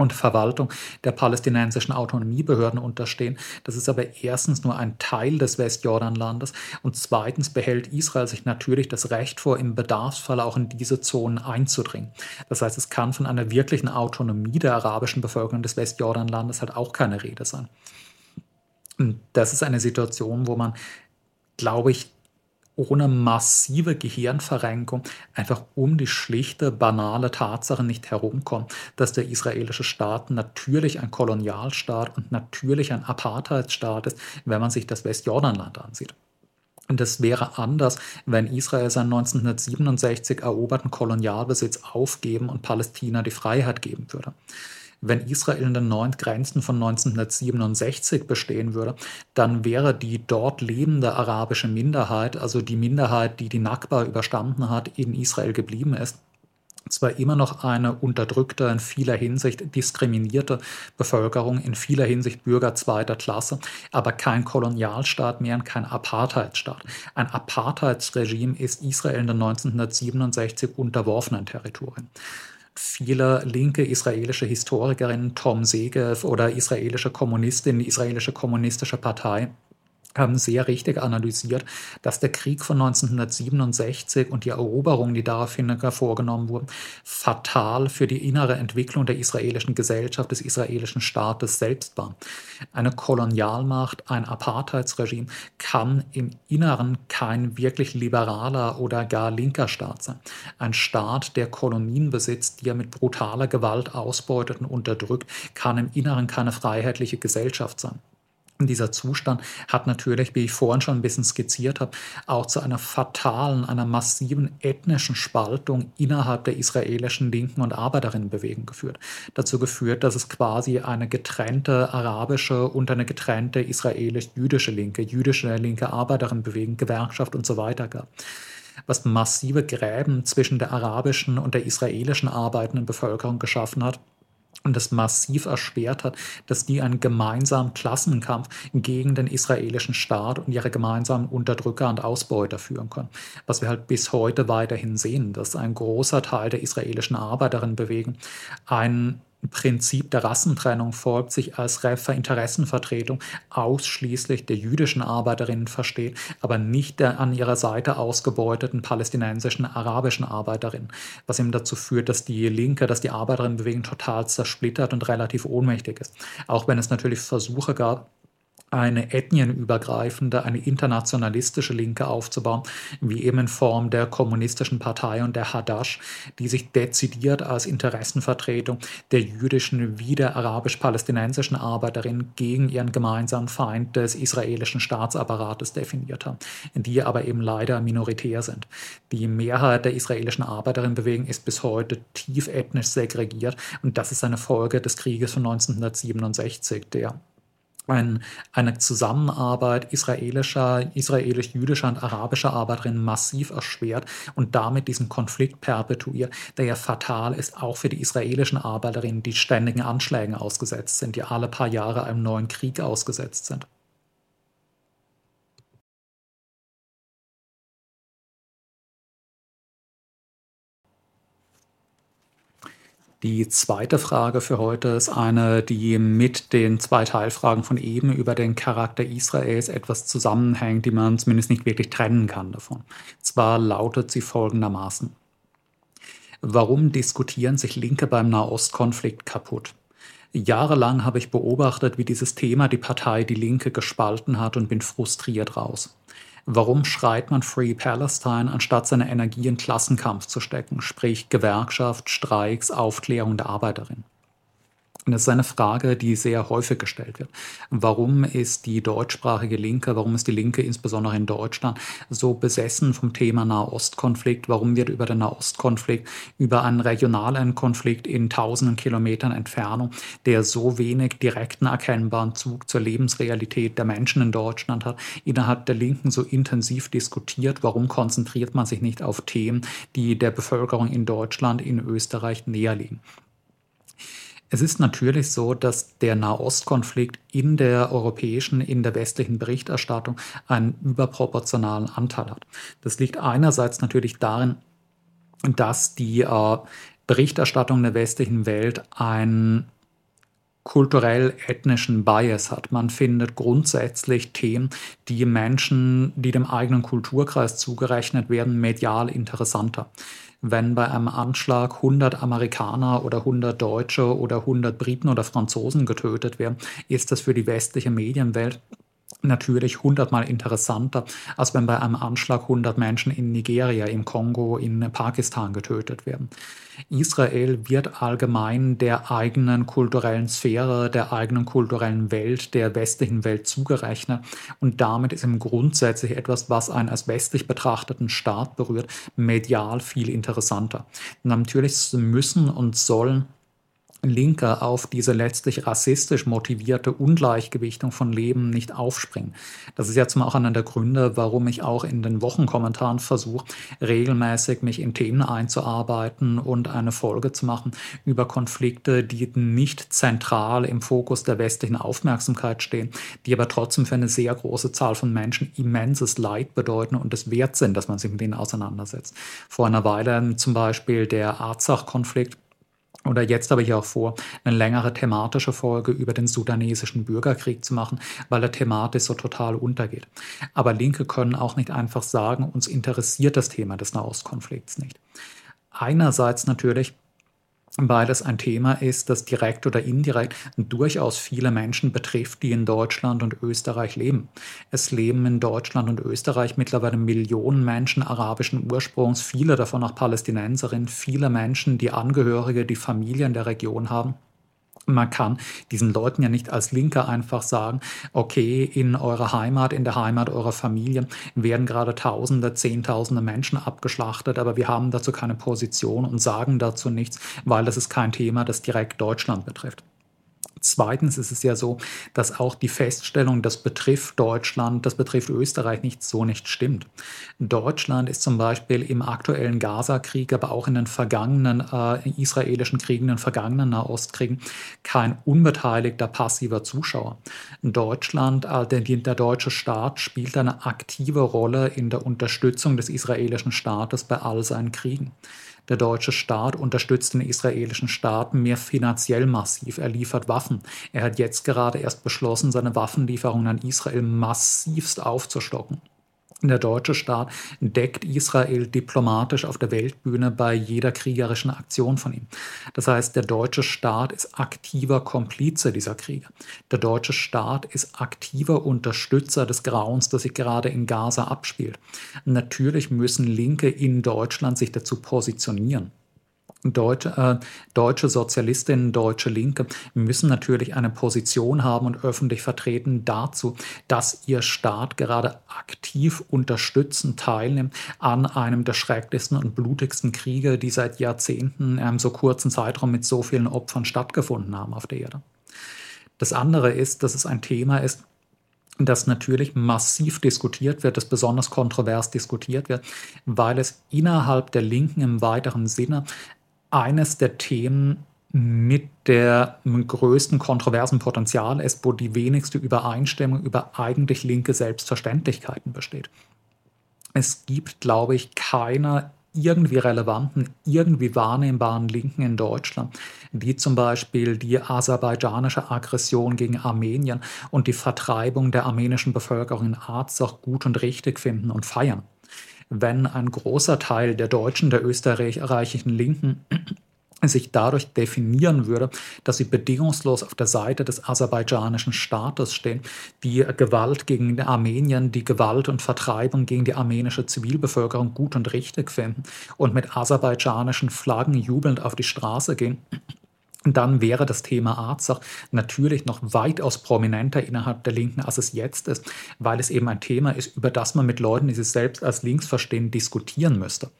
und Verwaltung der palästinensischen Autonomiebehörden unterstehen. Das ist aber erstens nur ein Teil des Westjordanlandes und zweitens behält Israel sich natürlich das Recht vor, im Bedarfsfall auch in diese Zonen einzudringen. Das heißt, es kann von einer wirklichen Autonomie der arabischen Bevölkerung des Westjordanlandes halt auch keine Rede sein. Und das ist eine Situation, wo man, glaube ich, ohne massive Gehirnverrenkung einfach um die schlichte, banale Tatsache nicht herumkommt, dass der israelische Staat natürlich ein Kolonialstaat und natürlich ein Apartheidsstaat ist, wenn man sich das Westjordanland ansieht. Und das wäre anders, wenn Israel seinen 1967 eroberten Kolonialbesitz aufgeben und Palästina die Freiheit geben würde wenn Israel in den neuen Grenzen von 1967 bestehen würde, dann wäre die dort lebende arabische Minderheit, also die Minderheit, die die Nakba überstanden hat, in Israel geblieben ist, zwar immer noch eine unterdrückte, in vieler Hinsicht diskriminierte Bevölkerung, in vieler Hinsicht Bürger zweiter Klasse, aber kein Kolonialstaat mehr und kein Apartheidsstaat. Ein Apartheidsregime ist Israel in den 1967 unterworfenen Territorien viele linke israelische Historikerinnen, Tom Segev oder israelische Kommunistin, israelische kommunistische Partei, haben sehr richtig analysiert, dass der Krieg von 1967 und die Eroberungen, die daraufhin vorgenommen wurden, fatal für die innere Entwicklung der israelischen Gesellschaft, des israelischen Staates selbst war. Eine Kolonialmacht, ein Apartheidsregime kann im Inneren kein wirklich liberaler oder gar linker Staat sein. Ein Staat, der Kolonien besitzt, die er mit brutaler Gewalt ausbeutet und unterdrückt, kann im Inneren keine freiheitliche Gesellschaft sein. Und dieser Zustand hat natürlich, wie ich vorhin schon ein bisschen skizziert habe, auch zu einer fatalen, einer massiven ethnischen Spaltung innerhalb der israelischen Linken und Arbeiterinnenbewegung geführt. Dazu geführt, dass es quasi eine getrennte arabische und eine getrennte israelisch-jüdische Linke, jüdische linke Arbeiterinnenbewegung, Gewerkschaft und so weiter gab was massive Gräben zwischen der arabischen und der israelischen arbeitenden Bevölkerung geschaffen hat und das massiv erschwert hat, dass die einen gemeinsamen Klassenkampf gegen den israelischen Staat und ihre gemeinsamen Unterdrücker und Ausbeuter führen können. Was wir halt bis heute weiterhin sehen, dass ein großer Teil der israelischen Arbeiterinnenbewegung einen Prinzip der Rassentrennung folgt, sich als Interessenvertretung ausschließlich der jüdischen Arbeiterinnen versteht, aber nicht der an ihrer Seite ausgebeuteten palästinensischen arabischen Arbeiterinnen, was eben dazu führt, dass die Linke, dass die Arbeiterinnenbewegung total zersplittert und relativ ohnmächtig ist. Auch wenn es natürlich Versuche gab, eine ethnienübergreifende, eine internationalistische Linke aufzubauen, wie eben in Form der kommunistischen Partei und der Hadash, die sich dezidiert als Interessenvertretung der jüdischen wie der arabisch-palästinensischen Arbeiterin gegen ihren gemeinsamen Feind des israelischen Staatsapparates definiert haben, die aber eben leider minoritär sind. Die Mehrheit der israelischen Arbeiterinnenbewegung ist bis heute tief ethnisch segregiert und das ist eine Folge des Krieges von 1967, der ein, eine Zusammenarbeit israelischer, israelisch-jüdischer und arabischer Arbeiterinnen massiv erschwert und damit diesen Konflikt perpetuiert, der ja fatal ist, auch für die israelischen Arbeiterinnen, die ständigen Anschlägen ausgesetzt sind, die alle paar Jahre einem neuen Krieg ausgesetzt sind. Die zweite Frage für heute ist eine, die mit den zwei Teilfragen von eben über den Charakter Israels etwas zusammenhängt, die man zumindest nicht wirklich trennen kann davon. Zwar lautet sie folgendermaßen. Warum diskutieren sich Linke beim Nahostkonflikt kaputt? Jahrelang habe ich beobachtet, wie dieses Thema die Partei Die Linke gespalten hat und bin frustriert raus. Warum schreit man Free Palestine, anstatt seine Energie in Klassenkampf zu stecken, sprich Gewerkschaft, Streiks, Aufklärung der Arbeiterin? Und das ist eine Frage, die sehr häufig gestellt wird. Warum ist die deutschsprachige Linke, warum ist die Linke insbesondere in Deutschland so besessen vom Thema Nahostkonflikt? Warum wird über den Nahostkonflikt, über einen regionalen Konflikt in tausenden Kilometern Entfernung, der so wenig direkten erkennbaren Zug zur Lebensrealität der Menschen in Deutschland hat, innerhalb der Linken so intensiv diskutiert? Warum konzentriert man sich nicht auf Themen, die der Bevölkerung in Deutschland, in Österreich näher liegen? Es ist natürlich so, dass der Nahostkonflikt in der europäischen, in der westlichen Berichterstattung einen überproportionalen Anteil hat. Das liegt einerseits natürlich darin, dass die äh, Berichterstattung der westlichen Welt einen kulturell-ethnischen Bias hat. Man findet grundsätzlich Themen, die Menschen, die dem eigenen Kulturkreis zugerechnet werden, medial interessanter wenn bei einem Anschlag 100 Amerikaner oder 100 Deutsche oder 100 Briten oder Franzosen getötet werden, ist das für die westliche Medienwelt natürlich hundertmal interessanter, als wenn bei einem Anschlag 100 Menschen in Nigeria, im Kongo, in Pakistan getötet werden. Israel wird allgemein der eigenen kulturellen Sphäre, der eigenen kulturellen Welt, der westlichen Welt zugerechnet und damit ist im grundsätzlich etwas, was einen als westlich betrachteten Staat berührt, medial viel interessanter. natürlich müssen und sollen Linke auf diese letztlich rassistisch motivierte Ungleichgewichtung von Leben nicht aufspringen. Das ist jetzt mal auch einer der Gründe, warum ich auch in den Wochenkommentaren versuche, regelmäßig mich in Themen einzuarbeiten und eine Folge zu machen über Konflikte, die nicht zentral im Fokus der westlichen Aufmerksamkeit stehen, die aber trotzdem für eine sehr große Zahl von Menschen immenses Leid bedeuten und es wert sind, dass man sich mit ihnen auseinandersetzt. Vor einer Weile zum Beispiel der Arzach-Konflikt oder jetzt habe ich auch vor, eine längere thematische Folge über den sudanesischen Bürgerkrieg zu machen, weil er thematisch so total untergeht. Aber Linke können auch nicht einfach sagen, uns interessiert das Thema des Nahostkonflikts nicht. Einerseits natürlich weil es ein Thema ist, das direkt oder indirekt durchaus viele Menschen betrifft, die in Deutschland und Österreich leben. Es leben in Deutschland und Österreich mittlerweile Millionen Menschen arabischen Ursprungs, viele davon auch Palästinenserinnen, viele Menschen, die Angehörige, die Familien der Region haben. Man kann diesen Leuten ja nicht als Linker einfach sagen, okay, in eurer Heimat, in der Heimat eurer Familie werden gerade Tausende, Zehntausende Menschen abgeschlachtet, aber wir haben dazu keine Position und sagen dazu nichts, weil das ist kein Thema, das direkt Deutschland betrifft. Zweitens ist es ja so, dass auch die Feststellung, das betrifft Deutschland, das betrifft Österreich nicht so nicht stimmt. Deutschland ist zum Beispiel im aktuellen Gaza-Krieg, aber auch in den vergangenen äh, israelischen Kriegen, in den vergangenen Nahostkriegen kein unbeteiligter passiver Zuschauer. Deutschland, äh, der, der deutsche Staat spielt eine aktive Rolle in der Unterstützung des israelischen Staates bei all seinen Kriegen. Der deutsche Staat unterstützt den israelischen Staat mehr finanziell massiv. Er liefert Waffen. Er hat jetzt gerade erst beschlossen, seine Waffenlieferungen an Israel massivst aufzustocken. Der deutsche Staat deckt Israel diplomatisch auf der Weltbühne bei jeder kriegerischen Aktion von ihm. Das heißt, der deutsche Staat ist aktiver Komplize dieser Kriege. Der deutsche Staat ist aktiver Unterstützer des Grauens, das sich gerade in Gaza abspielt. Natürlich müssen Linke in Deutschland sich dazu positionieren. Deutsche, äh, deutsche Sozialistinnen, deutsche Linke müssen natürlich eine Position haben und öffentlich vertreten dazu, dass ihr Staat gerade aktiv unterstützend teilnimmt an einem der schrecklichsten und blutigsten Kriege, die seit Jahrzehnten in einem so kurzen Zeitraum mit so vielen Opfern stattgefunden haben auf der Erde. Das andere ist, dass es ein Thema ist, das natürlich massiv diskutiert wird, das besonders kontrovers diskutiert wird, weil es innerhalb der Linken im weiteren Sinne eines der Themen mit der größten kontroversen Potenzial ist, wo die wenigste Übereinstimmung über eigentlich linke Selbstverständlichkeiten besteht. Es gibt, glaube ich, keine irgendwie relevanten, irgendwie wahrnehmbaren Linken in Deutschland, die zum Beispiel die aserbaidschanische Aggression gegen Armenien und die Vertreibung der armenischen Bevölkerung in Arzach gut und richtig finden und feiern wenn ein großer Teil der deutschen, der österreichischen Linken sich dadurch definieren würde, dass sie bedingungslos auf der Seite des aserbaidschanischen Staates stehen, die Gewalt gegen Armenien, die Gewalt und Vertreibung gegen die armenische Zivilbevölkerung gut und richtig finden und mit aserbaidschanischen Flaggen jubelnd auf die Straße gehen, dann wäre das Thema Arzach natürlich noch weitaus prominenter innerhalb der Linken, als es jetzt ist, weil es eben ein Thema ist, über das man mit Leuten, die sich selbst als links verstehen, diskutieren müsste.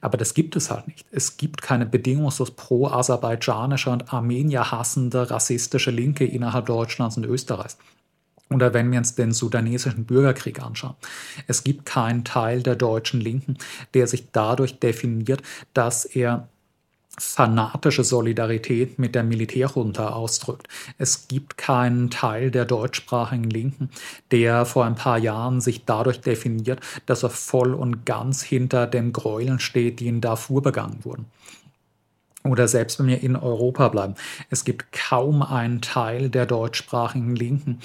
Aber das gibt es halt nicht. Es gibt keine bedingungslos pro-aserbaidschanische und Armenier hassende rassistische Linke innerhalb Deutschlands und Österreichs. Oder wenn wir uns den sudanesischen Bürgerkrieg anschauen. Es gibt keinen Teil der deutschen Linken, der sich dadurch definiert, dass er fanatische Solidarität mit der Militärjunta ausdrückt. Es gibt keinen Teil der deutschsprachigen Linken, der vor ein paar Jahren sich dadurch definiert, dass er voll und ganz hinter den Gräueln steht, die in Darfur begangen wurden. Oder selbst wenn wir in Europa bleiben. Es gibt kaum einen Teil der deutschsprachigen Linken,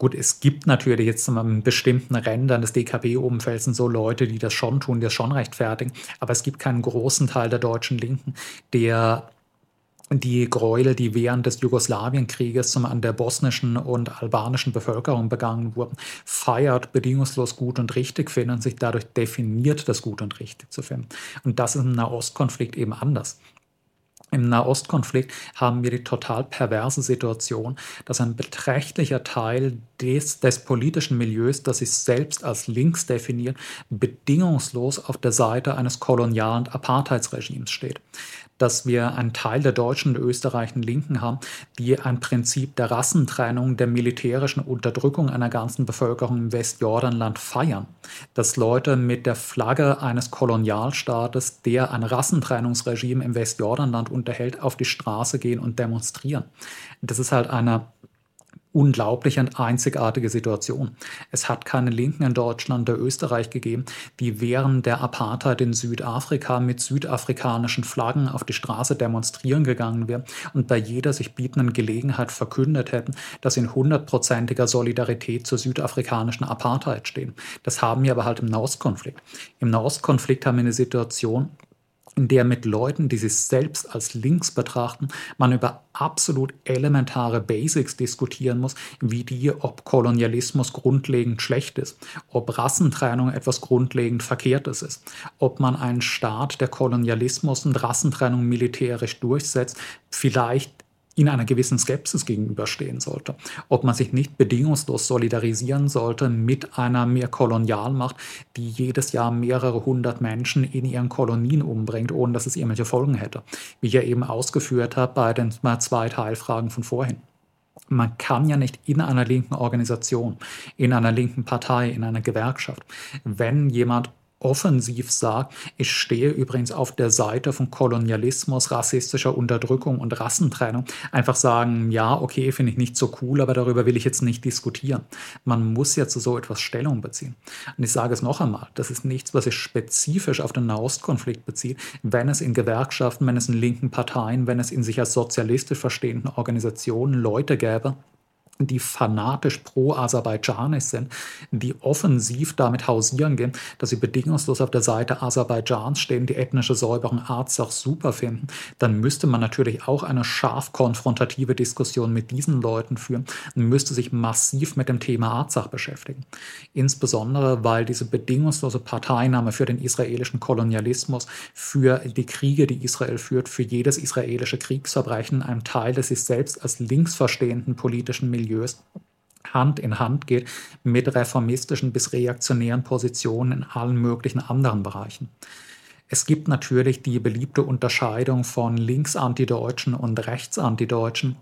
Gut, es gibt natürlich jetzt in bestimmten Rändern des DKB-Umfelds so Leute, die das schon tun, die das schon rechtfertigen. Aber es gibt keinen großen Teil der deutschen Linken, der die Gräuel, die während des Jugoslawienkrieges an der bosnischen und albanischen Bevölkerung begangen wurden, feiert, bedingungslos gut und richtig finden und sich dadurch definiert, das gut und richtig zu finden. Und das ist im Nahostkonflikt eben anders. Im Nahostkonflikt haben wir die total perverse Situation, dass ein beträchtlicher Teil des, des, politischen Milieus, das sich selbst als links definiert, bedingungslos auf der Seite eines kolonialen Apartheidsregimes steht dass wir einen Teil der deutschen und österreichischen Linken haben, die ein Prinzip der Rassentrennung, der militärischen Unterdrückung einer ganzen Bevölkerung im Westjordanland feiern. Dass Leute mit der Flagge eines Kolonialstaates, der ein Rassentrennungsregime im Westjordanland unterhält, auf die Straße gehen und demonstrieren. Das ist halt eine unglaubliche und einzigartige Situation. Es hat keine Linken in Deutschland oder Österreich gegeben, die während der Apartheid in Südafrika mit südafrikanischen Flaggen auf die Straße demonstrieren gegangen wären und bei jeder sich bietenden Gelegenheit verkündet hätten, dass sie in hundertprozentiger Solidarität zur südafrikanischen Apartheid stehen. Das haben wir aber halt im Nahostkonflikt. Im Nahostkonflikt haben wir eine Situation, in der mit Leuten, die sich selbst als links betrachten, man über absolut elementare Basics diskutieren muss, wie die, ob Kolonialismus grundlegend schlecht ist, ob Rassentrennung etwas grundlegend Verkehrtes ist, ob man einen Staat, der Kolonialismus und Rassentrennung militärisch durchsetzt, vielleicht in einer gewissen Skepsis gegenüberstehen sollte. Ob man sich nicht bedingungslos solidarisieren sollte mit einer mehr Kolonialmacht, die jedes Jahr mehrere hundert Menschen in ihren Kolonien umbringt, ohne dass es irgendwelche Folgen hätte. Wie ich ja eben ausgeführt habe bei den zwei Teilfragen von vorhin. Man kann ja nicht in einer linken Organisation, in einer linken Partei, in einer Gewerkschaft, wenn jemand offensiv sagt, ich stehe übrigens auf der Seite von Kolonialismus, rassistischer Unterdrückung und Rassentrennung, einfach sagen, ja, okay, finde ich nicht so cool, aber darüber will ich jetzt nicht diskutieren. Man muss ja zu so etwas Stellung beziehen. Und ich sage es noch einmal, das ist nichts, was sich spezifisch auf den Nahostkonflikt bezieht, wenn es in Gewerkschaften, wenn es in linken Parteien, wenn es in sich als sozialistisch verstehenden Organisationen Leute gäbe, die fanatisch pro-aserbaidschanisch sind, die offensiv damit hausieren gehen, dass sie bedingungslos auf der Seite Aserbaidschans stehen, die ethnische Säuberung Arzach super finden, dann müsste man natürlich auch eine scharf konfrontative Diskussion mit diesen Leuten führen und müsste sich massiv mit dem Thema Arzach beschäftigen. Insbesondere, weil diese bedingungslose Parteinahme für den israelischen Kolonialismus, für die Kriege, die Israel führt, für jedes israelische Kriegsverbrechen, ein Teil des sich selbst als linksverstehenden politischen Milieus Milieus Hand in Hand geht mit reformistischen bis reaktionären Positionen in allen möglichen anderen Bereichen. Es gibt natürlich die beliebte Unterscheidung von Linksantideutschen und Rechtsantideutschen.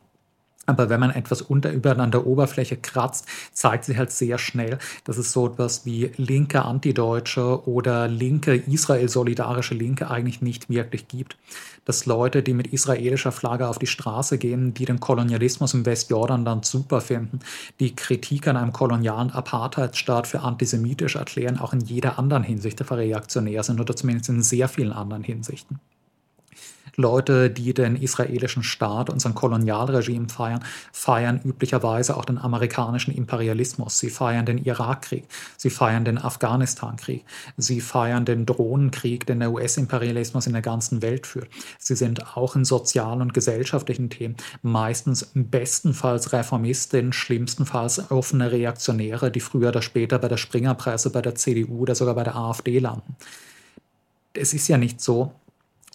Aber wenn man etwas unter, über an der Oberfläche kratzt, zeigt sich halt sehr schnell, dass es so etwas wie linke Antideutsche oder linke Israel-solidarische Linke eigentlich nicht wirklich gibt. Dass Leute, die mit israelischer Flagge auf die Straße gehen, die den Kolonialismus im Westjordan dann super finden, die Kritik an einem kolonialen Apartheidsstaat für antisemitisch erklären, auch in jeder anderen Hinsicht reaktionär sind oder zumindest in sehr vielen anderen Hinsichten. Leute, die den israelischen Staat und sein Kolonialregime feiern, feiern üblicherweise auch den amerikanischen Imperialismus. Sie feiern den Irakkrieg, sie feiern den Afghanistankrieg, sie feiern den Drohnenkrieg, den der US-Imperialismus in der ganzen Welt führt. Sie sind auch in sozialen und gesellschaftlichen Themen meistens bestenfalls Reformistinnen, schlimmstenfalls offene Reaktionäre, die früher oder später bei der Springerpresse, bei der CDU oder sogar bei der AfD landen. Es ist ja nicht so,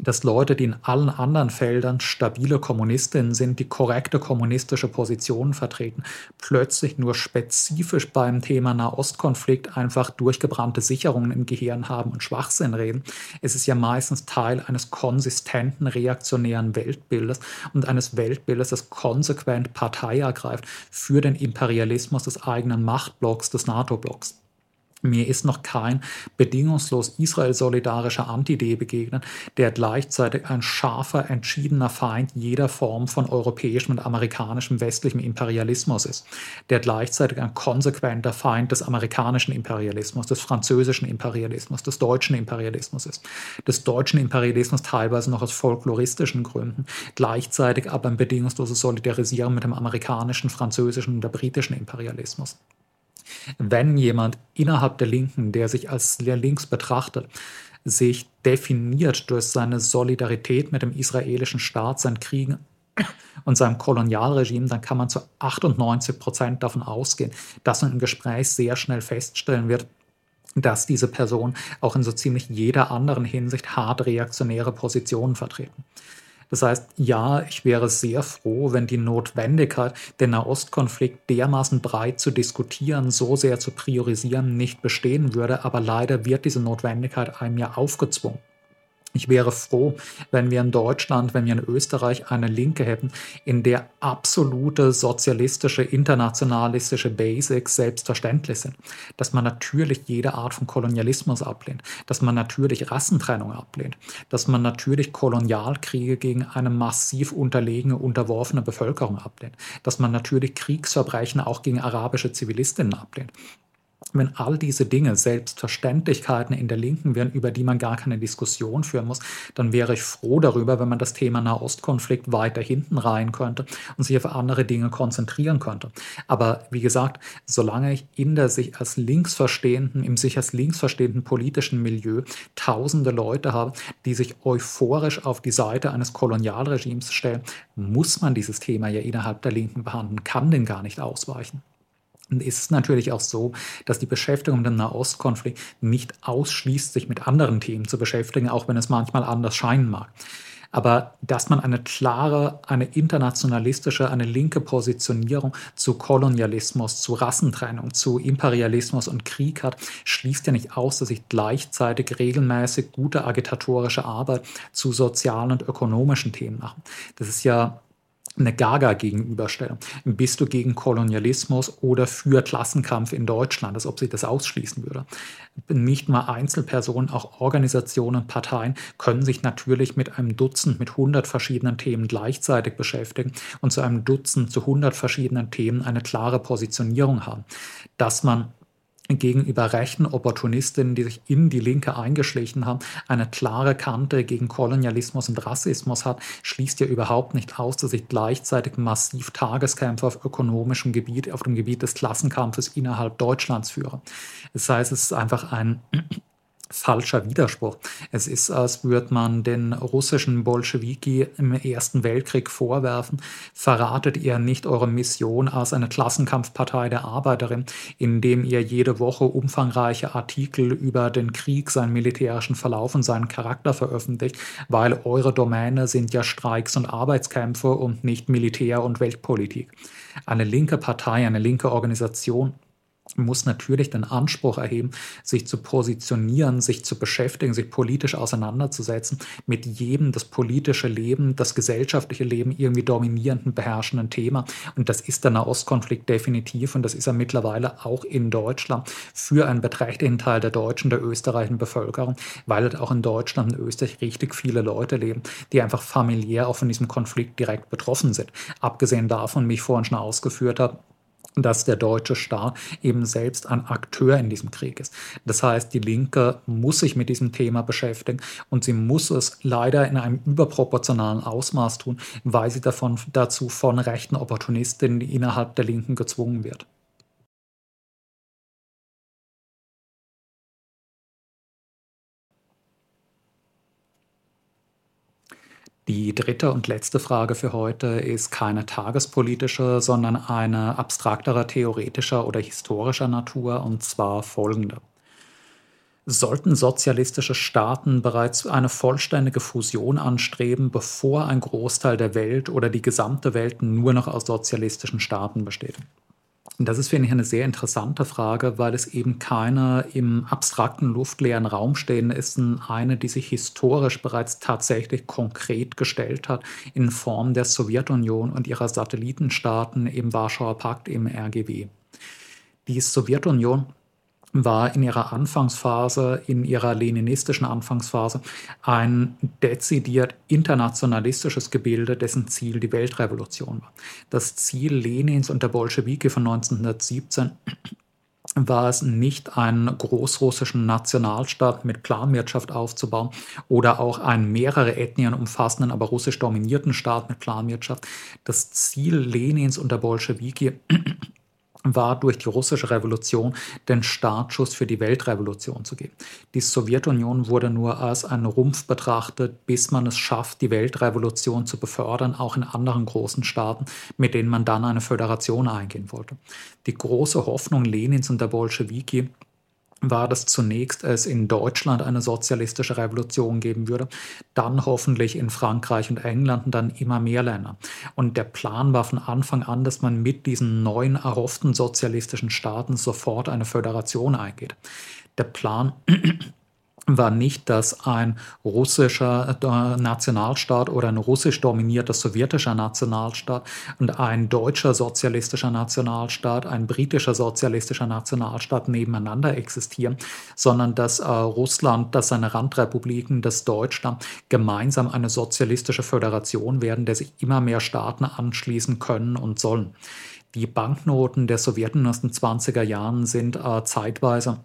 dass Leute, die in allen anderen Feldern stabile Kommunistinnen sind, die korrekte kommunistische Positionen vertreten, plötzlich nur spezifisch beim Thema Nahostkonflikt einfach durchgebrannte Sicherungen im Gehirn haben und Schwachsinn reden. Es ist ja meistens Teil eines konsistenten reaktionären Weltbildes und eines Weltbildes, das konsequent Partei ergreift für den Imperialismus des eigenen Machtblocks, des NATO-Blocks. Mir ist noch kein bedingungslos Israel-solidarischer Anti-D begegnet, der gleichzeitig ein scharfer, entschiedener Feind jeder Form von europäischem und amerikanischem westlichem Imperialismus ist, der gleichzeitig ein konsequenter Feind des amerikanischen Imperialismus, des französischen Imperialismus, des deutschen Imperialismus ist, des deutschen Imperialismus teilweise noch aus folkloristischen Gründen, gleichzeitig aber ein bedingungsloses Solidarisieren mit dem amerikanischen, französischen und der britischen Imperialismus. Wenn jemand innerhalb der Linken, der sich als links betrachtet, sich definiert durch seine Solidarität mit dem israelischen Staat, seinen Kriegen und seinem Kolonialregime, dann kann man zu 98 Prozent davon ausgehen, dass man im Gespräch sehr schnell feststellen wird, dass diese Person auch in so ziemlich jeder anderen Hinsicht hart reaktionäre Positionen vertreten. Das heißt, ja, ich wäre sehr froh, wenn die Notwendigkeit, den Nahostkonflikt dermaßen breit zu diskutieren, so sehr zu priorisieren, nicht bestehen würde, aber leider wird diese Notwendigkeit einem ja aufgezwungen. Ich wäre froh, wenn wir in Deutschland, wenn wir in Österreich eine Linke hätten, in der absolute sozialistische, internationalistische Basics selbstverständlich sind. Dass man natürlich jede Art von Kolonialismus ablehnt, dass man natürlich Rassentrennung ablehnt, dass man natürlich Kolonialkriege gegen eine massiv unterlegene, unterworfene Bevölkerung ablehnt, dass man natürlich Kriegsverbrechen auch gegen arabische Zivilistinnen ablehnt, wenn all diese Dinge Selbstverständlichkeiten in der Linken wären, über die man gar keine Diskussion führen muss, dann wäre ich froh darüber, wenn man das Thema Nahostkonflikt weiter hinten rein könnte und sich auf andere Dinge konzentrieren könnte. Aber wie gesagt, solange ich in der sich als linksverstehenden, im sich als linksverstehenden politischen Milieu tausende Leute habe, die sich euphorisch auf die Seite eines Kolonialregimes stellen, muss man dieses Thema ja innerhalb der Linken behandeln, kann den gar nicht ausweichen. Ist es natürlich auch so, dass die Beschäftigung mit dem Nahostkonflikt nicht ausschließt, sich mit anderen Themen zu beschäftigen, auch wenn es manchmal anders scheinen mag. Aber dass man eine klare, eine internationalistische, eine linke Positionierung zu Kolonialismus, zu Rassentrennung, zu Imperialismus und Krieg hat, schließt ja nicht aus, dass ich gleichzeitig regelmäßig gute agitatorische Arbeit zu sozialen und ökonomischen Themen mache. Das ist ja eine Gaga-Gegenüberstellung. Bist du gegen Kolonialismus oder für Klassenkampf in Deutschland, als ob sich das ausschließen würde? Nicht nur Einzelpersonen, auch Organisationen, Parteien können sich natürlich mit einem Dutzend, mit hundert verschiedenen Themen gleichzeitig beschäftigen und zu einem Dutzend, zu hundert verschiedenen Themen eine klare Positionierung haben. Dass man gegenüber rechten Opportunistinnen, die sich in die Linke eingeschlichen haben, eine klare Kante gegen Kolonialismus und Rassismus hat, schließt ja überhaupt nicht aus, dass ich gleichzeitig massiv Tageskämpfe auf ökonomischem Gebiet, auf dem Gebiet des Klassenkampfes innerhalb Deutschlands führe. Das heißt, es ist einfach ein falscher Widerspruch. Es ist, als würde man den russischen Bolschewiki im Ersten Weltkrieg vorwerfen, verratet ihr nicht eure Mission als eine Klassenkampfpartei der Arbeiterin, indem ihr jede Woche umfangreiche Artikel über den Krieg, seinen militärischen Verlauf und seinen Charakter veröffentlicht, weil eure Domäne sind ja Streiks und Arbeitskämpfe und nicht Militär und Weltpolitik. Eine linke Partei, eine linke Organisation muss natürlich den Anspruch erheben, sich zu positionieren, sich zu beschäftigen, sich politisch auseinanderzusetzen, mit jedem das politische Leben, das gesellschaftliche Leben irgendwie dominierenden, beherrschenden Thema. Und das ist der Nahostkonflikt definitiv und das ist er mittlerweile auch in Deutschland für einen beträchtlichen Teil der deutschen, der österreichischen Bevölkerung, weil halt auch in Deutschland und Österreich richtig viele Leute leben, die einfach familiär auch von diesem Konflikt direkt betroffen sind. Abgesehen davon, wie ich vorhin schon ausgeführt habe, dass der deutsche Staat eben selbst ein Akteur in diesem Krieg ist. Das heißt, die Linke muss sich mit diesem Thema beschäftigen und sie muss es leider in einem überproportionalen Ausmaß tun, weil sie davon, dazu von rechten Opportunistinnen innerhalb der Linken gezwungen wird. Die dritte und letzte Frage für heute ist keine tagespolitische, sondern eine abstraktere, theoretischer oder historischer Natur, und zwar folgende. Sollten sozialistische Staaten bereits eine vollständige Fusion anstreben, bevor ein Großteil der Welt oder die gesamte Welt nur noch aus sozialistischen Staaten besteht? Das ist, finde ich, eine sehr interessante Frage, weil es eben keine im abstrakten luftleeren Raum stehende ist, eine, die sich historisch bereits tatsächlich konkret gestellt hat in Form der Sowjetunion und ihrer Satellitenstaaten im Warschauer Pakt, im RGW. Die Sowjetunion war in ihrer Anfangsphase, in ihrer leninistischen Anfangsphase, ein dezidiert internationalistisches Gebilde, dessen Ziel die Weltrevolution war. Das Ziel Lenins und der Bolschewiki von 1917 war es nicht, einen großrussischen Nationalstaat mit Planwirtschaft aufzubauen oder auch einen mehrere Ethnien umfassenden, aber russisch dominierten Staat mit Planwirtschaft. Das Ziel Lenins und der Bolschewiki war durch die russische Revolution den Startschuss für die Weltrevolution zu geben. Die Sowjetunion wurde nur als ein Rumpf betrachtet, bis man es schafft, die Weltrevolution zu befördern, auch in anderen großen Staaten, mit denen man dann eine Föderation eingehen wollte. Die große Hoffnung Lenins und der Bolschewiki war, dass zunächst es in Deutschland eine sozialistische Revolution geben würde, dann hoffentlich in Frankreich und England und dann immer mehr Länder. Und der Plan war von Anfang an, dass man mit diesen neuen erhofften sozialistischen Staaten sofort eine Föderation eingeht. Der Plan war nicht, dass ein russischer äh, Nationalstaat oder ein russisch dominierter sowjetischer Nationalstaat und ein deutscher sozialistischer Nationalstaat, ein britischer sozialistischer Nationalstaat nebeneinander existieren, sondern dass äh, Russland, dass seine Randrepubliken, das Deutschland gemeinsam eine sozialistische Föderation werden, der sich immer mehr Staaten anschließen können und sollen. Die Banknoten der Sowjetunion aus den 20er Jahren sind äh, zeitweise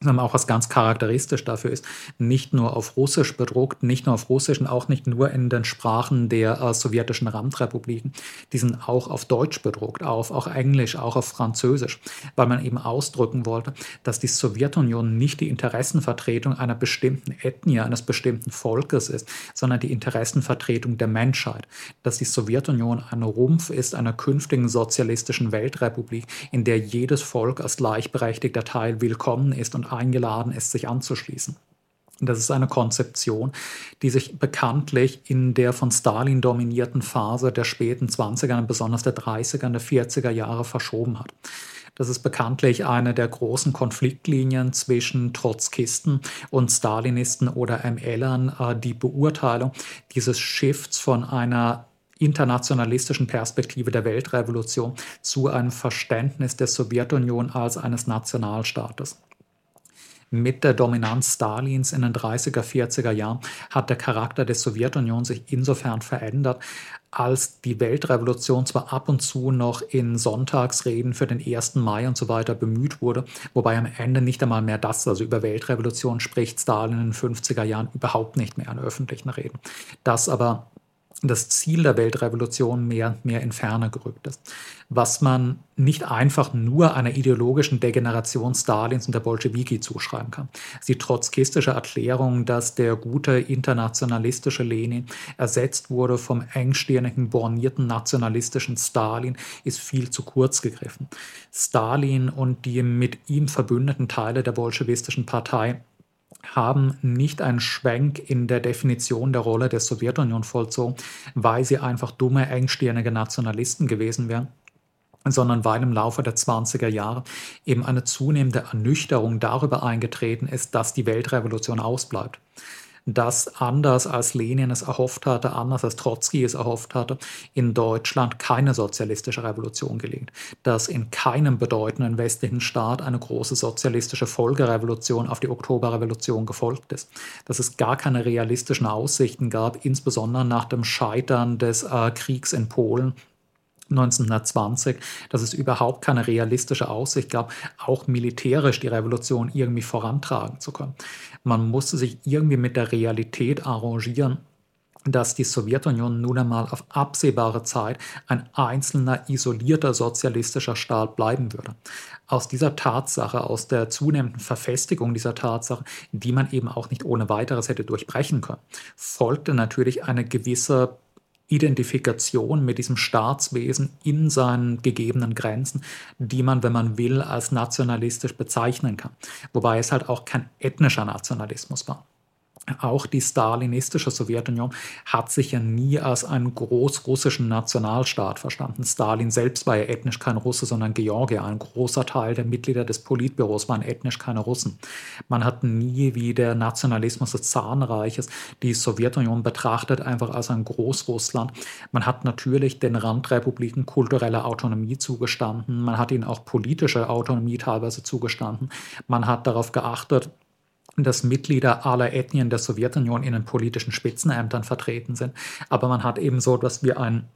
sondern auch was ganz charakteristisch dafür ist, nicht nur auf Russisch bedruckt, nicht nur auf Russisch und auch nicht nur in den Sprachen der äh, sowjetischen Randrepubliken, die sind auch auf Deutsch bedruckt, auf auch Englisch, auch auf Französisch, weil man eben ausdrücken wollte, dass die Sowjetunion nicht die Interessenvertretung einer bestimmten Ethnie, eines bestimmten Volkes ist, sondern die Interessenvertretung der Menschheit, dass die Sowjetunion ein Rumpf ist einer künftigen sozialistischen Weltrepublik, in der jedes Volk als gleichberechtigter Teil willkommen ist und eingeladen ist, sich anzuschließen. Das ist eine Konzeption, die sich bekanntlich in der von Stalin dominierten Phase der späten 20er, besonders der 30er und der 40er Jahre verschoben hat. Das ist bekanntlich eine der großen Konfliktlinien zwischen Trotzkisten und Stalinisten oder MLern, äh, die Beurteilung dieses Shifts von einer internationalistischen Perspektive der Weltrevolution zu einem Verständnis der Sowjetunion als eines Nationalstaates. Mit der Dominanz Stalins in den 30er, 40er Jahren hat der Charakter der Sowjetunion sich insofern verändert, als die Weltrevolution zwar ab und zu noch in Sonntagsreden für den 1. Mai und so weiter bemüht wurde, wobei am Ende nicht einmal mehr das, also über Weltrevolution spricht Stalin in den 50er Jahren überhaupt nicht mehr in öffentlichen Reden. Das aber das Ziel der Weltrevolution mehr und mehr in Ferne gerückt ist. Was man nicht einfach nur einer ideologischen Degeneration Stalins und der Bolschewiki zuschreiben kann. Die trotzkistische Erklärung, dass der gute internationalistische Lenin ersetzt wurde vom engstirnigen, bornierten nationalistischen Stalin, ist viel zu kurz gegriffen. Stalin und die mit ihm verbündeten Teile der bolschewistischen Partei haben nicht einen Schwenk in der Definition der Rolle der Sowjetunion vollzogen, weil sie einfach dumme, engstirnige Nationalisten gewesen wären sondern weil im Laufe der 20er Jahre eben eine zunehmende Ernüchterung darüber eingetreten ist, dass die Weltrevolution ausbleibt dass anders als Lenin es erhofft hatte, anders als Trotzki es erhofft hatte, in Deutschland keine sozialistische Revolution gelingt, dass in keinem bedeutenden westlichen Staat eine große sozialistische Folgerevolution auf die Oktoberrevolution gefolgt ist, dass es gar keine realistischen Aussichten gab, insbesondere nach dem Scheitern des äh, Kriegs in Polen 1920, dass es überhaupt keine realistische Aussicht gab, auch militärisch die Revolution irgendwie vorantragen zu können. Man musste sich irgendwie mit der Realität arrangieren dass die Sowjetunion nun einmal auf absehbare Zeit ein einzelner, isolierter sozialistischer Staat bleiben würde. Aus dieser Tatsache, aus der zunehmenden Verfestigung dieser Tatsache, die man eben auch nicht ohne weiteres hätte durchbrechen können, folgte natürlich eine gewisse Identifikation mit diesem Staatswesen in seinen gegebenen Grenzen, die man, wenn man will, als nationalistisch bezeichnen kann. Wobei es halt auch kein ethnischer Nationalismus war. Auch die stalinistische Sowjetunion hat sich ja nie als einen großrussischen Nationalstaat verstanden. Stalin selbst war ja ethnisch kein Russe, sondern Georgier. Ein großer Teil der Mitglieder des Politbüros waren ethnisch keine Russen. Man hat nie wie der Nationalismus des Zarenreiches die Sowjetunion betrachtet, einfach als ein Großrussland. Man hat natürlich den Randrepubliken kulturelle Autonomie zugestanden. Man hat ihnen auch politische Autonomie teilweise zugestanden. Man hat darauf geachtet, dass Mitglieder aller Ethnien der Sowjetunion in den politischen Spitzenämtern vertreten sind. Aber man hat eben so etwas wie einen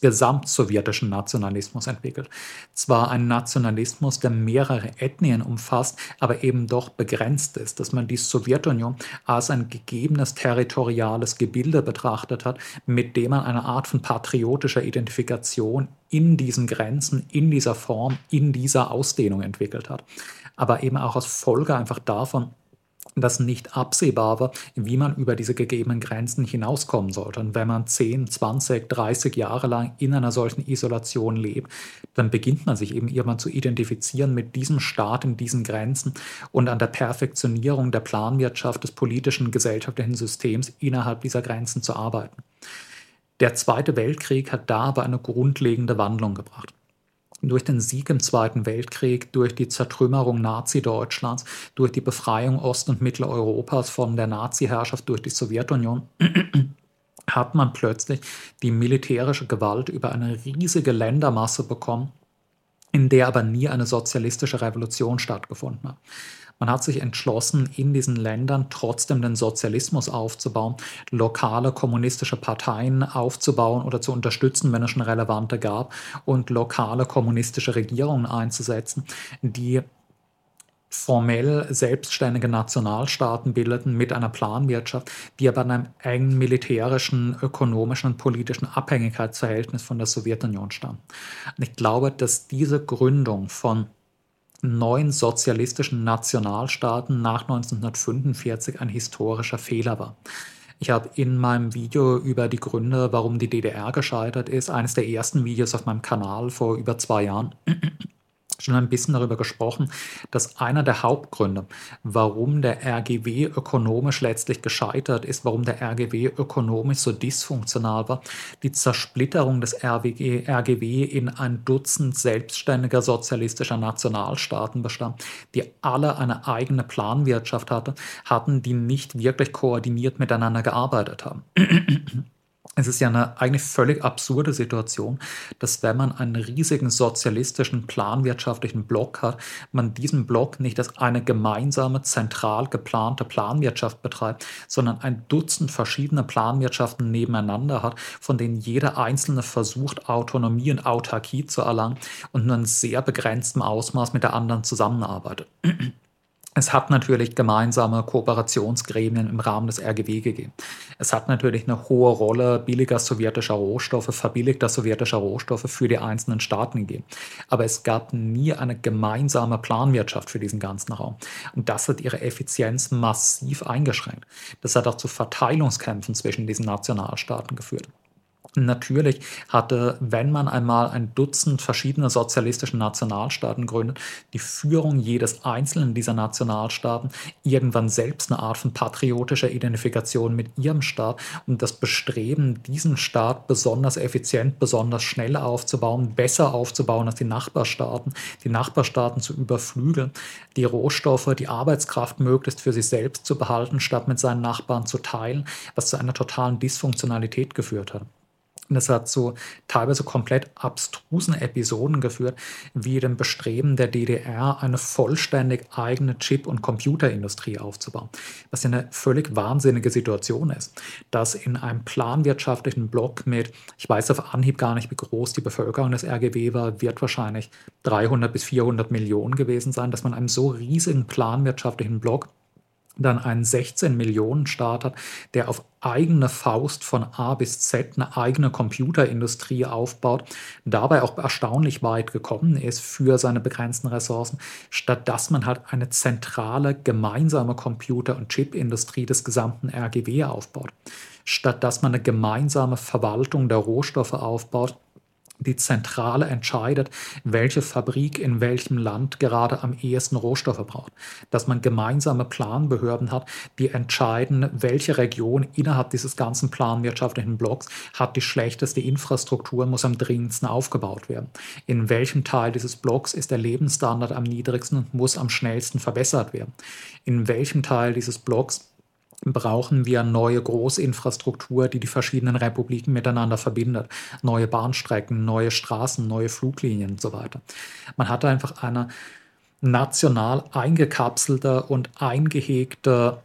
gesamtsowjetischen Nationalismus entwickelt. Zwar ein Nationalismus, der mehrere Ethnien umfasst, aber eben doch begrenzt ist, dass man die Sowjetunion als ein gegebenes territoriales Gebilde betrachtet hat, mit dem man eine Art von patriotischer Identifikation in diesen Grenzen, in dieser Form, in dieser Ausdehnung entwickelt hat aber eben auch als Folge einfach davon, dass nicht absehbar war, wie man über diese gegebenen Grenzen hinauskommen sollte. Und wenn man 10, 20, 30 Jahre lang in einer solchen Isolation lebt, dann beginnt man sich eben irgendwann zu identifizieren mit diesem Staat in diesen Grenzen und an der Perfektionierung der Planwirtschaft des politischen, gesellschaftlichen Systems innerhalb dieser Grenzen zu arbeiten. Der Zweite Weltkrieg hat da aber eine grundlegende Wandlung gebracht durch den Sieg im Zweiten Weltkrieg, durch die Zertrümmerung Nazi-Deutschlands, durch die Befreiung Ost- und Mitteleuropas von der Nazi-Herrschaft durch die Sowjetunion, hat man plötzlich die militärische Gewalt über eine riesige Ländermasse bekommen, in der aber nie eine sozialistische Revolution stattgefunden hat. Man hat sich entschlossen, in diesen Ländern trotzdem den Sozialismus aufzubauen, lokale kommunistische Parteien aufzubauen oder zu unterstützen, wenn es schon relevante gab, und lokale kommunistische Regierungen einzusetzen, die formell selbstständige Nationalstaaten bildeten mit einer Planwirtschaft, die aber in einem engen militärischen, ökonomischen und politischen Abhängigkeitsverhältnis von der Sowjetunion stand. Und ich glaube, dass diese Gründung von neuen sozialistischen Nationalstaaten nach 1945 ein historischer Fehler war. Ich habe in meinem Video über die Gründe, warum die DDR gescheitert ist, eines der ersten Videos auf meinem Kanal vor über zwei Jahren, schon ein bisschen darüber gesprochen, dass einer der Hauptgründe, warum der RGW ökonomisch letztlich gescheitert ist, warum der RGW ökonomisch so dysfunktional war, die Zersplitterung des RWG, RGW in ein Dutzend selbstständiger sozialistischer Nationalstaaten bestand, die alle eine eigene Planwirtschaft hatte, hatten, die nicht wirklich koordiniert miteinander gearbeitet haben. Es ist ja eine eigentlich völlig absurde Situation, dass wenn man einen riesigen sozialistischen planwirtschaftlichen Block hat, man diesen Block nicht als eine gemeinsame, zentral geplante Planwirtschaft betreibt, sondern ein Dutzend verschiedene Planwirtschaften nebeneinander hat, von denen jede einzelne versucht, Autonomie und Autarkie zu erlangen und nur in sehr begrenztem Ausmaß mit der anderen zusammenarbeitet. Es hat natürlich gemeinsame Kooperationsgremien im Rahmen des RGW gegeben. Es hat natürlich eine hohe Rolle billiger sowjetischer Rohstoffe, verbilligter sowjetischer Rohstoffe für die einzelnen Staaten gegeben. Aber es gab nie eine gemeinsame Planwirtschaft für diesen ganzen Raum. Und das hat ihre Effizienz massiv eingeschränkt. Das hat auch zu Verteilungskämpfen zwischen diesen Nationalstaaten geführt. Natürlich hatte, wenn man einmal ein Dutzend verschiedene sozialistische Nationalstaaten gründet, die Führung jedes einzelnen dieser Nationalstaaten irgendwann selbst eine Art von patriotischer Identifikation mit ihrem Staat und das Bestreben, diesen Staat besonders effizient, besonders schnell aufzubauen, besser aufzubauen als die Nachbarstaaten, die Nachbarstaaten zu überflügeln, die Rohstoffe, die Arbeitskraft möglichst für sich selbst zu behalten, statt mit seinen Nachbarn zu teilen, was zu einer totalen Dysfunktionalität geführt hat. Und das hat zu teilweise komplett abstrusen Episoden geführt, wie dem Bestreben der DDR, eine vollständig eigene Chip- und Computerindustrie aufzubauen. Was ja eine völlig wahnsinnige Situation ist, dass in einem planwirtschaftlichen Block mit, ich weiß auf Anhieb gar nicht, wie groß die Bevölkerung des RGW war, wird wahrscheinlich 300 bis 400 Millionen gewesen sein, dass man einem so riesigen planwirtschaftlichen Block dann einen 16 Millionen Staat hat, der auf eigene Faust von A bis Z eine eigene Computerindustrie aufbaut, dabei auch erstaunlich weit gekommen ist für seine begrenzten Ressourcen, statt dass man halt eine zentrale gemeinsame Computer- und Chipindustrie des gesamten RGW aufbaut, statt dass man eine gemeinsame Verwaltung der Rohstoffe aufbaut, die Zentrale entscheidet, welche Fabrik in welchem Land gerade am ehesten Rohstoffe braucht. Dass man gemeinsame Planbehörden hat, die entscheiden, welche Region innerhalb dieses ganzen planwirtschaftlichen Blocks hat die schlechteste Infrastruktur, muss am dringendsten aufgebaut werden. In welchem Teil dieses Blocks ist der Lebensstandard am niedrigsten und muss am schnellsten verbessert werden. In welchem Teil dieses Blocks brauchen wir neue Großinfrastruktur, die die verschiedenen Republiken miteinander verbindet. Neue Bahnstrecken, neue Straßen, neue Fluglinien und so weiter. Man hat einfach eine national eingekapselte und eingehegte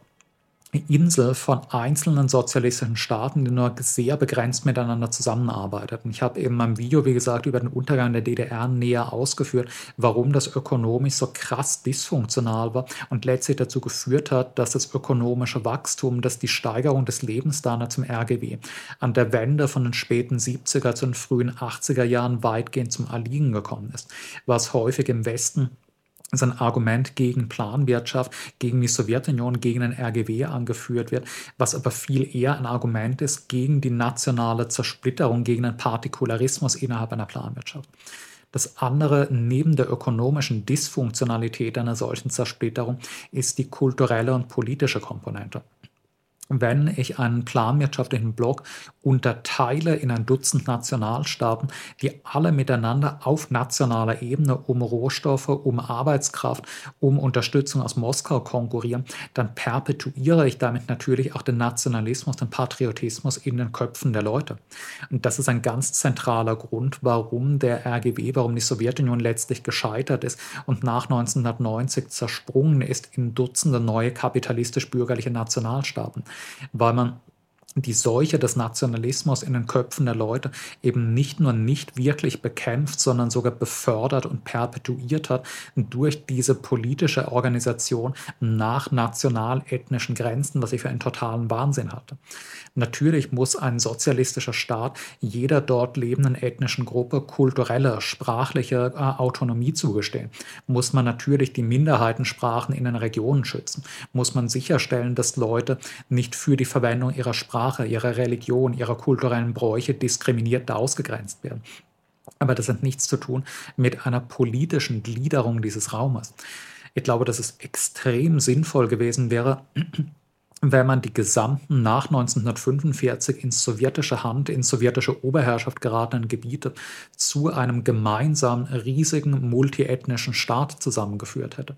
Insel von einzelnen sozialistischen Staaten, die nur sehr begrenzt miteinander zusammenarbeiteten. Ich habe eben im Video, wie gesagt, über den Untergang der DDR näher ausgeführt, warum das ökonomisch so krass dysfunktional war und letztlich dazu geführt hat, dass das ökonomische Wachstum, dass die Steigerung des Lebensstandards im RGW an der Wende von den späten 70er zu den frühen 80er Jahren weitgehend zum Erliegen gekommen ist, was häufig im Westen ist ein Argument gegen Planwirtschaft, gegen die Sowjetunion, gegen den RGW angeführt wird, was aber viel eher ein Argument ist gegen die nationale Zersplitterung, gegen den Partikularismus innerhalb einer Planwirtschaft. Das andere neben der ökonomischen Dysfunktionalität einer solchen Zersplitterung ist die kulturelle und politische Komponente wenn ich einen planwirtschaftlichen Block unterteile in ein Dutzend Nationalstaaten, die alle miteinander auf nationaler Ebene um Rohstoffe, um Arbeitskraft, um Unterstützung aus Moskau konkurrieren, dann perpetuiere ich damit natürlich auch den Nationalismus, den Patriotismus in den Köpfen der Leute. Und das ist ein ganz zentraler Grund, warum der RGW, warum die Sowjetunion letztlich gescheitert ist und nach 1990 zersprungen ist in Dutzende neue kapitalistisch-bürgerliche Nationalstaaten weil man die Seuche des Nationalismus in den Köpfen der Leute eben nicht nur nicht wirklich bekämpft, sondern sogar befördert und perpetuiert hat durch diese politische Organisation nach national-ethnischen Grenzen, was ich für einen totalen Wahnsinn hatte. Natürlich muss ein sozialistischer Staat jeder dort lebenden ethnischen Gruppe kulturelle, sprachliche äh, Autonomie zugestehen. Muss man natürlich die Minderheitensprachen in den Regionen schützen. Muss man sicherstellen, dass Leute nicht für die Verwendung ihrer Sprache Sprache, ihrer Religion, ihrer kulturellen Bräuche diskriminiert ausgegrenzt werden. Aber das hat nichts zu tun mit einer politischen Gliederung dieses Raumes. Ich glaube, dass es extrem sinnvoll gewesen wäre, wenn man die gesamten nach 1945 in sowjetische Hand, in sowjetische Oberherrschaft geratenen Gebiete zu einem gemeinsamen, riesigen, multiethnischen Staat zusammengeführt hätte.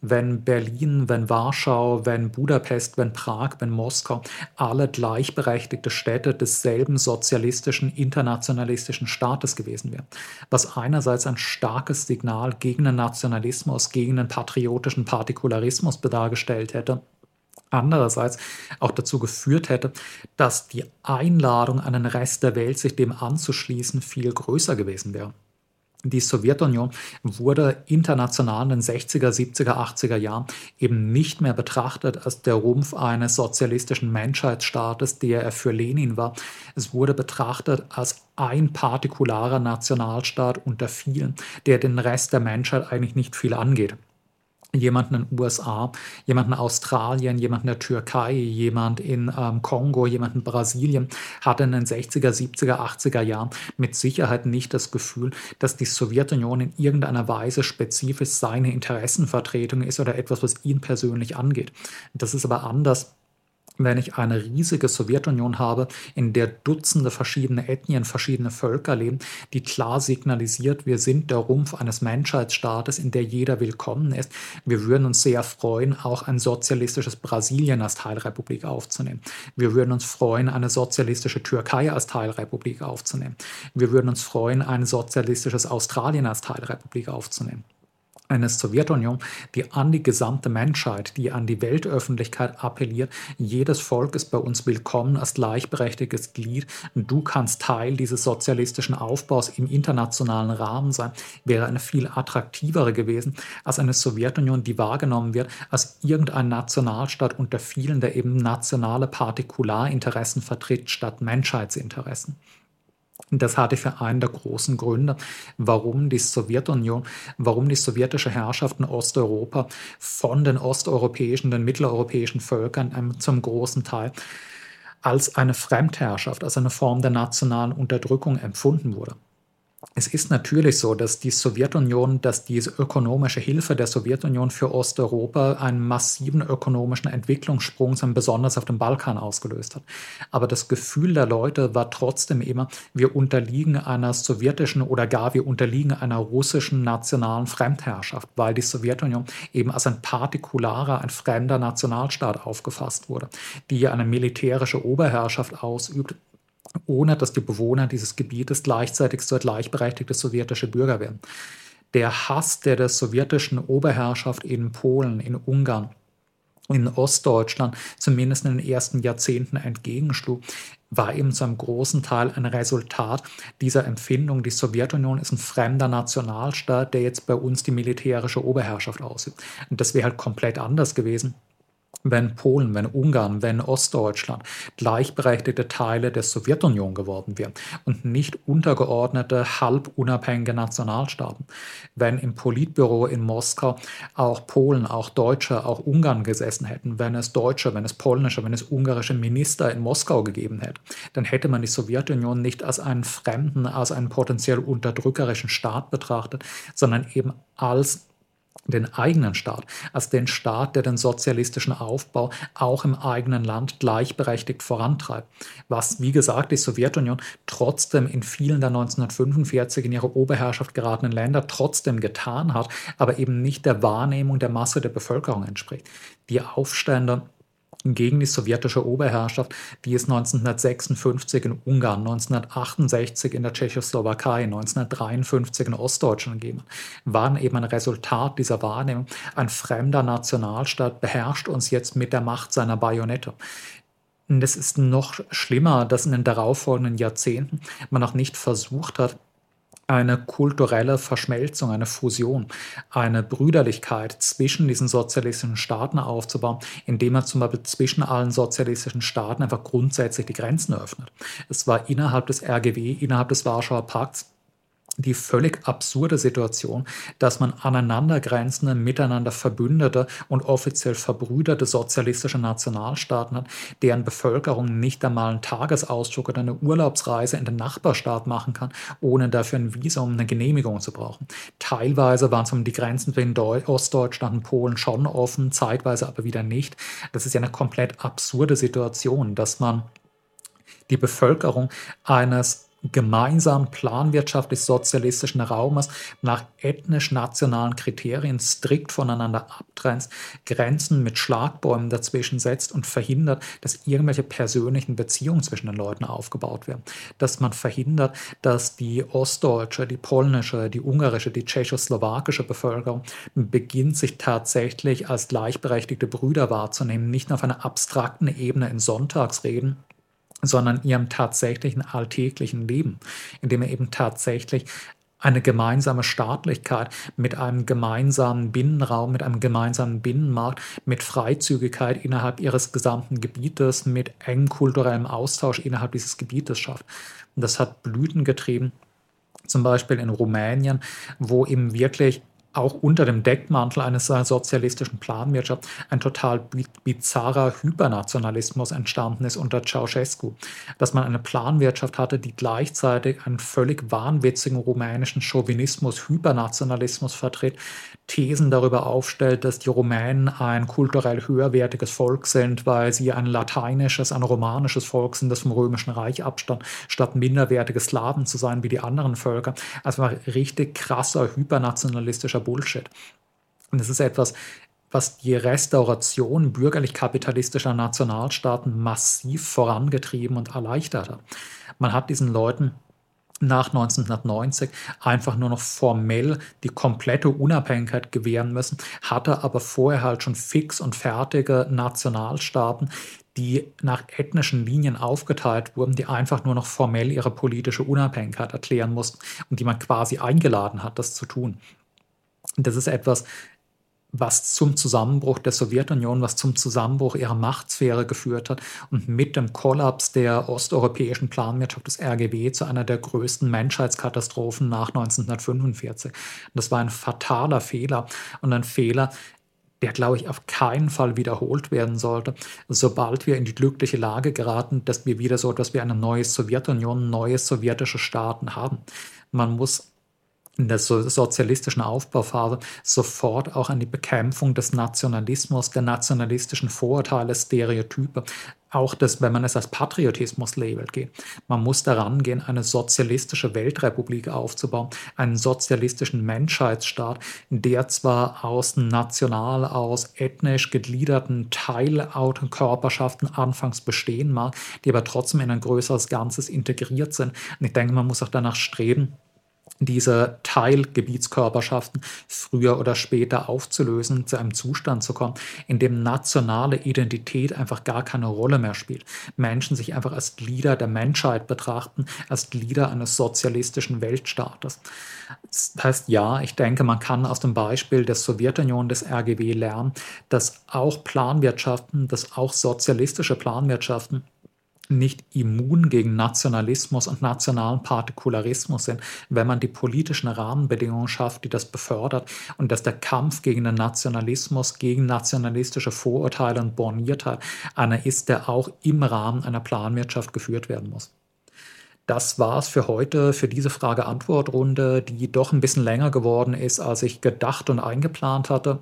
Wenn Berlin, wenn Warschau, wenn Budapest, wenn Prag, wenn Moskau alle gleichberechtigte Städte desselben sozialistischen, internationalistischen Staates gewesen wären. Was einerseits ein starkes Signal gegen den Nationalismus, gegen den patriotischen Partikularismus dargestellt hätte, andererseits auch dazu geführt hätte, dass die Einladung an den Rest der Welt, sich dem anzuschließen, viel größer gewesen wäre. Die Sowjetunion wurde international in den 60er, 70er, 80er Jahren eben nicht mehr betrachtet als der Rumpf eines sozialistischen Menschheitsstaates, der er für Lenin war. Es wurde betrachtet als ein partikularer Nationalstaat unter vielen, der den Rest der Menschheit eigentlich nicht viel angeht jemanden in den USA, jemanden in Australien, jemanden in der Türkei, jemand in ähm, Kongo, jemand in Brasilien, hatte in den 60er, 70er, 80er Jahren mit Sicherheit nicht das Gefühl, dass die Sowjetunion in irgendeiner Weise spezifisch seine Interessenvertretung ist oder etwas, was ihn persönlich angeht. Das ist aber anders wenn ich eine riesige Sowjetunion habe, in der Dutzende verschiedene Ethnien, verschiedene Völker leben, die klar signalisiert, wir sind der Rumpf eines Menschheitsstaates, in der jeder willkommen ist. Wir würden uns sehr freuen, auch ein sozialistisches Brasilien als Teilrepublik aufzunehmen. Wir würden uns freuen, eine sozialistische Türkei als Teilrepublik aufzunehmen. Wir würden uns freuen, ein sozialistisches Australien als Teilrepublik aufzunehmen eine Sowjetunion, die an die gesamte Menschheit, die an die Weltöffentlichkeit appelliert. Jedes Volk ist bei uns willkommen als gleichberechtigtes Glied. Du kannst Teil dieses sozialistischen Aufbaus im internationalen Rahmen sein, wäre eine viel attraktivere gewesen als eine Sowjetunion, die wahrgenommen wird als irgendein Nationalstaat unter vielen, der eben nationale Partikularinteressen vertritt statt Menschheitsinteressen. Das hatte für einen der großen Gründe, warum die Sowjetunion, warum die sowjetische Herrschaft in Osteuropa von den osteuropäischen, den mitteleuropäischen Völkern zum großen Teil als eine Fremdherrschaft, als eine Form der nationalen Unterdrückung empfunden wurde es ist natürlich so, dass die Sowjetunion, dass diese ökonomische Hilfe der Sowjetunion für Osteuropa einen massiven ökonomischen Entwicklungssprung, besonders auf dem Balkan, ausgelöst hat. Aber das Gefühl der Leute war trotzdem immer, wir unterliegen einer sowjetischen oder gar wir unterliegen einer russischen nationalen Fremdherrschaft, weil die Sowjetunion eben als ein partikularer, ein fremder Nationalstaat aufgefasst wurde, die eine militärische Oberherrschaft ausübt ohne dass die Bewohner dieses Gebietes gleichzeitig so gleichberechtigte sowjetische Bürger werden. Der Hass, der der sowjetischen Oberherrschaft in Polen, in Ungarn, in Ostdeutschland zumindest in den ersten Jahrzehnten entgegenschlug, war eben zu einem großen Teil ein Resultat dieser Empfindung. Die Sowjetunion ist ein fremder Nationalstaat, der jetzt bei uns die militärische Oberherrschaft ausübt. Und das wäre halt komplett anders gewesen wenn Polen, wenn Ungarn, wenn Ostdeutschland gleichberechtigte Teile der Sowjetunion geworden wären und nicht untergeordnete, halb unabhängige Nationalstaaten. Wenn im Politbüro in Moskau auch Polen, auch Deutsche, auch Ungarn gesessen hätten, wenn es deutsche, wenn es polnische, wenn es ungarische Minister in Moskau gegeben hätte, dann hätte man die Sowjetunion nicht als einen fremden, als einen potenziell unterdrückerischen Staat betrachtet, sondern eben als den eigenen Staat, als den Staat, der den sozialistischen Aufbau auch im eigenen Land gleichberechtigt vorantreibt. Was, wie gesagt, die Sowjetunion trotzdem in vielen der 1945 in ihre Oberherrschaft geratenen Länder trotzdem getan hat, aber eben nicht der Wahrnehmung der Masse der Bevölkerung entspricht. Die Aufstände gegen die sowjetische Oberherrschaft, die es 1956 in Ungarn, 1968 in der Tschechoslowakei, 1953 in Ostdeutschland gegeben waren eben ein Resultat dieser Wahrnehmung. Ein fremder Nationalstaat beherrscht uns jetzt mit der Macht seiner Bajonette. Und es ist noch schlimmer, dass in den darauffolgenden Jahrzehnten man noch nicht versucht hat, eine kulturelle Verschmelzung, eine Fusion, eine Brüderlichkeit zwischen diesen sozialistischen Staaten aufzubauen, indem man zum Beispiel zwischen allen sozialistischen Staaten einfach grundsätzlich die Grenzen öffnet. Es war innerhalb des RGW, innerhalb des Warschauer Pakts die völlig absurde Situation, dass man aneinandergrenzende, miteinander verbündete und offiziell verbrüderte sozialistische Nationalstaaten hat, deren Bevölkerung nicht einmal einen Tagesausflug oder eine Urlaubsreise in den Nachbarstaat machen kann, ohne dafür ein Visum, eine Genehmigung zu brauchen. Teilweise waren zum die Grenzen zwischen Ostdeutschland und Polen schon offen, zeitweise aber wieder nicht. Das ist ja eine komplett absurde Situation, dass man die Bevölkerung eines gemeinsamen planwirtschaftlich-sozialistischen Raumes nach ethnisch-nationalen Kriterien strikt voneinander abgrenzt, Grenzen mit Schlagbäumen dazwischen setzt und verhindert, dass irgendwelche persönlichen Beziehungen zwischen den Leuten aufgebaut werden. Dass man verhindert, dass die ostdeutsche, die polnische, die ungarische, die tschechoslowakische Bevölkerung beginnt, sich tatsächlich als gleichberechtigte Brüder wahrzunehmen, nicht nur auf einer abstrakten Ebene in Sonntagsreden, sondern ihrem tatsächlichen alltäglichen Leben, indem er eben tatsächlich eine gemeinsame Staatlichkeit mit einem gemeinsamen Binnenraum, mit einem gemeinsamen Binnenmarkt, mit Freizügigkeit innerhalb ihres gesamten Gebietes, mit engem kulturellem Austausch innerhalb dieses Gebietes schafft. Und das hat Blüten getrieben, zum Beispiel in Rumänien, wo eben wirklich auch unter dem Deckmantel eines sozialistischen Planwirtschaft ein total bizarrer Hypernationalismus entstanden ist unter Ceausescu. Dass man eine Planwirtschaft hatte, die gleichzeitig einen völlig wahnwitzigen rumänischen Chauvinismus, Hypernationalismus vertritt, Thesen darüber aufstellt, dass die Rumänen ein kulturell höherwertiges Volk sind, weil sie ein lateinisches, ein romanisches Volk sind, das vom Römischen Reich abstammt, statt minderwertige Slaven zu sein wie die anderen Völker. Also richtig krasser, hypernationalistischer Bullshit. Und es ist etwas, was die Restauration bürgerlich-kapitalistischer Nationalstaaten massiv vorangetrieben und erleichtert hat. Man hat diesen Leuten nach 1990 einfach nur noch formell die komplette Unabhängigkeit gewähren müssen, hatte aber vorher halt schon fix und fertige Nationalstaaten, die nach ethnischen Linien aufgeteilt wurden, die einfach nur noch formell ihre politische Unabhängigkeit erklären mussten und die man quasi eingeladen hat, das zu tun. Das ist etwas, was zum Zusammenbruch der Sowjetunion, was zum Zusammenbruch ihrer Machtsphäre geführt hat und mit dem Kollaps der osteuropäischen Planwirtschaft des RGW zu einer der größten Menschheitskatastrophen nach 1945. das war ein fataler Fehler und ein Fehler, der, glaube ich, auf keinen Fall wiederholt werden sollte, sobald wir in die glückliche Lage geraten, dass wir wieder so etwas wie eine neue Sowjetunion, neue sowjetische Staaten haben. Man muss in der sozialistischen Aufbauphase sofort auch an die Bekämpfung des Nationalismus, der nationalistischen Vorurteile, Stereotype, auch das, wenn man es als Patriotismus labelt, geht. Man muss daran gehen, eine sozialistische Weltrepublik aufzubauen, einen sozialistischen Menschheitsstaat, der zwar aus national, aus ethnisch gegliederten Teilautenkörperschaften anfangs bestehen mag, die aber trotzdem in ein größeres Ganzes integriert sind. Und ich denke, man muss auch danach streben, diese Teilgebietskörperschaften früher oder später aufzulösen, zu einem Zustand zu kommen, in dem nationale Identität einfach gar keine Rolle mehr spielt. Menschen sich einfach als Glieder der Menschheit betrachten, als Glieder eines sozialistischen Weltstaates. Das heißt, ja, ich denke, man kann aus dem Beispiel der Sowjetunion des RGW lernen, dass auch Planwirtschaften, dass auch sozialistische Planwirtschaften nicht immun gegen Nationalismus und nationalen Partikularismus sind, wenn man die politischen Rahmenbedingungen schafft, die das befördert und dass der Kampf gegen den Nationalismus, gegen nationalistische Vorurteile und Borniertheit einer ist, der auch im Rahmen einer Planwirtschaft geführt werden muss. Das war es für heute, für diese Frage-Antwort-Runde, die doch ein bisschen länger geworden ist, als ich gedacht und eingeplant hatte.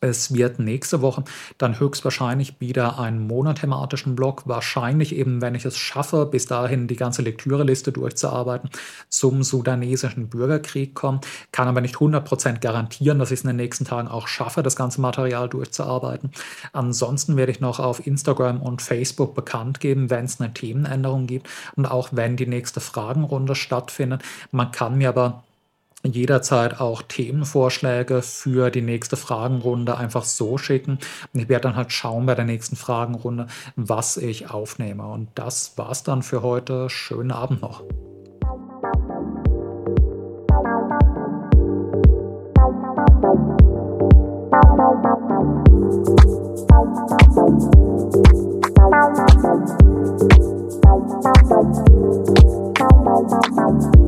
Es wird nächste Woche dann höchstwahrscheinlich wieder einen monothematischen Blog, wahrscheinlich eben, wenn ich es schaffe, bis dahin die ganze Lektüreliste durchzuarbeiten, zum sudanesischen Bürgerkrieg kommen. Kann aber nicht 100% garantieren, dass ich es in den nächsten Tagen auch schaffe, das ganze Material durchzuarbeiten. Ansonsten werde ich noch auf Instagram und Facebook bekannt geben, wenn es eine Themenänderung gibt und auch wenn die nächste Fragenrunde stattfindet. Man kann mir aber jederzeit auch Themenvorschläge für die nächste Fragenrunde einfach so schicken. Ich werde dann halt schauen bei der nächsten Fragenrunde, was ich aufnehme. Und das war's dann für heute. Schönen Abend noch. Thank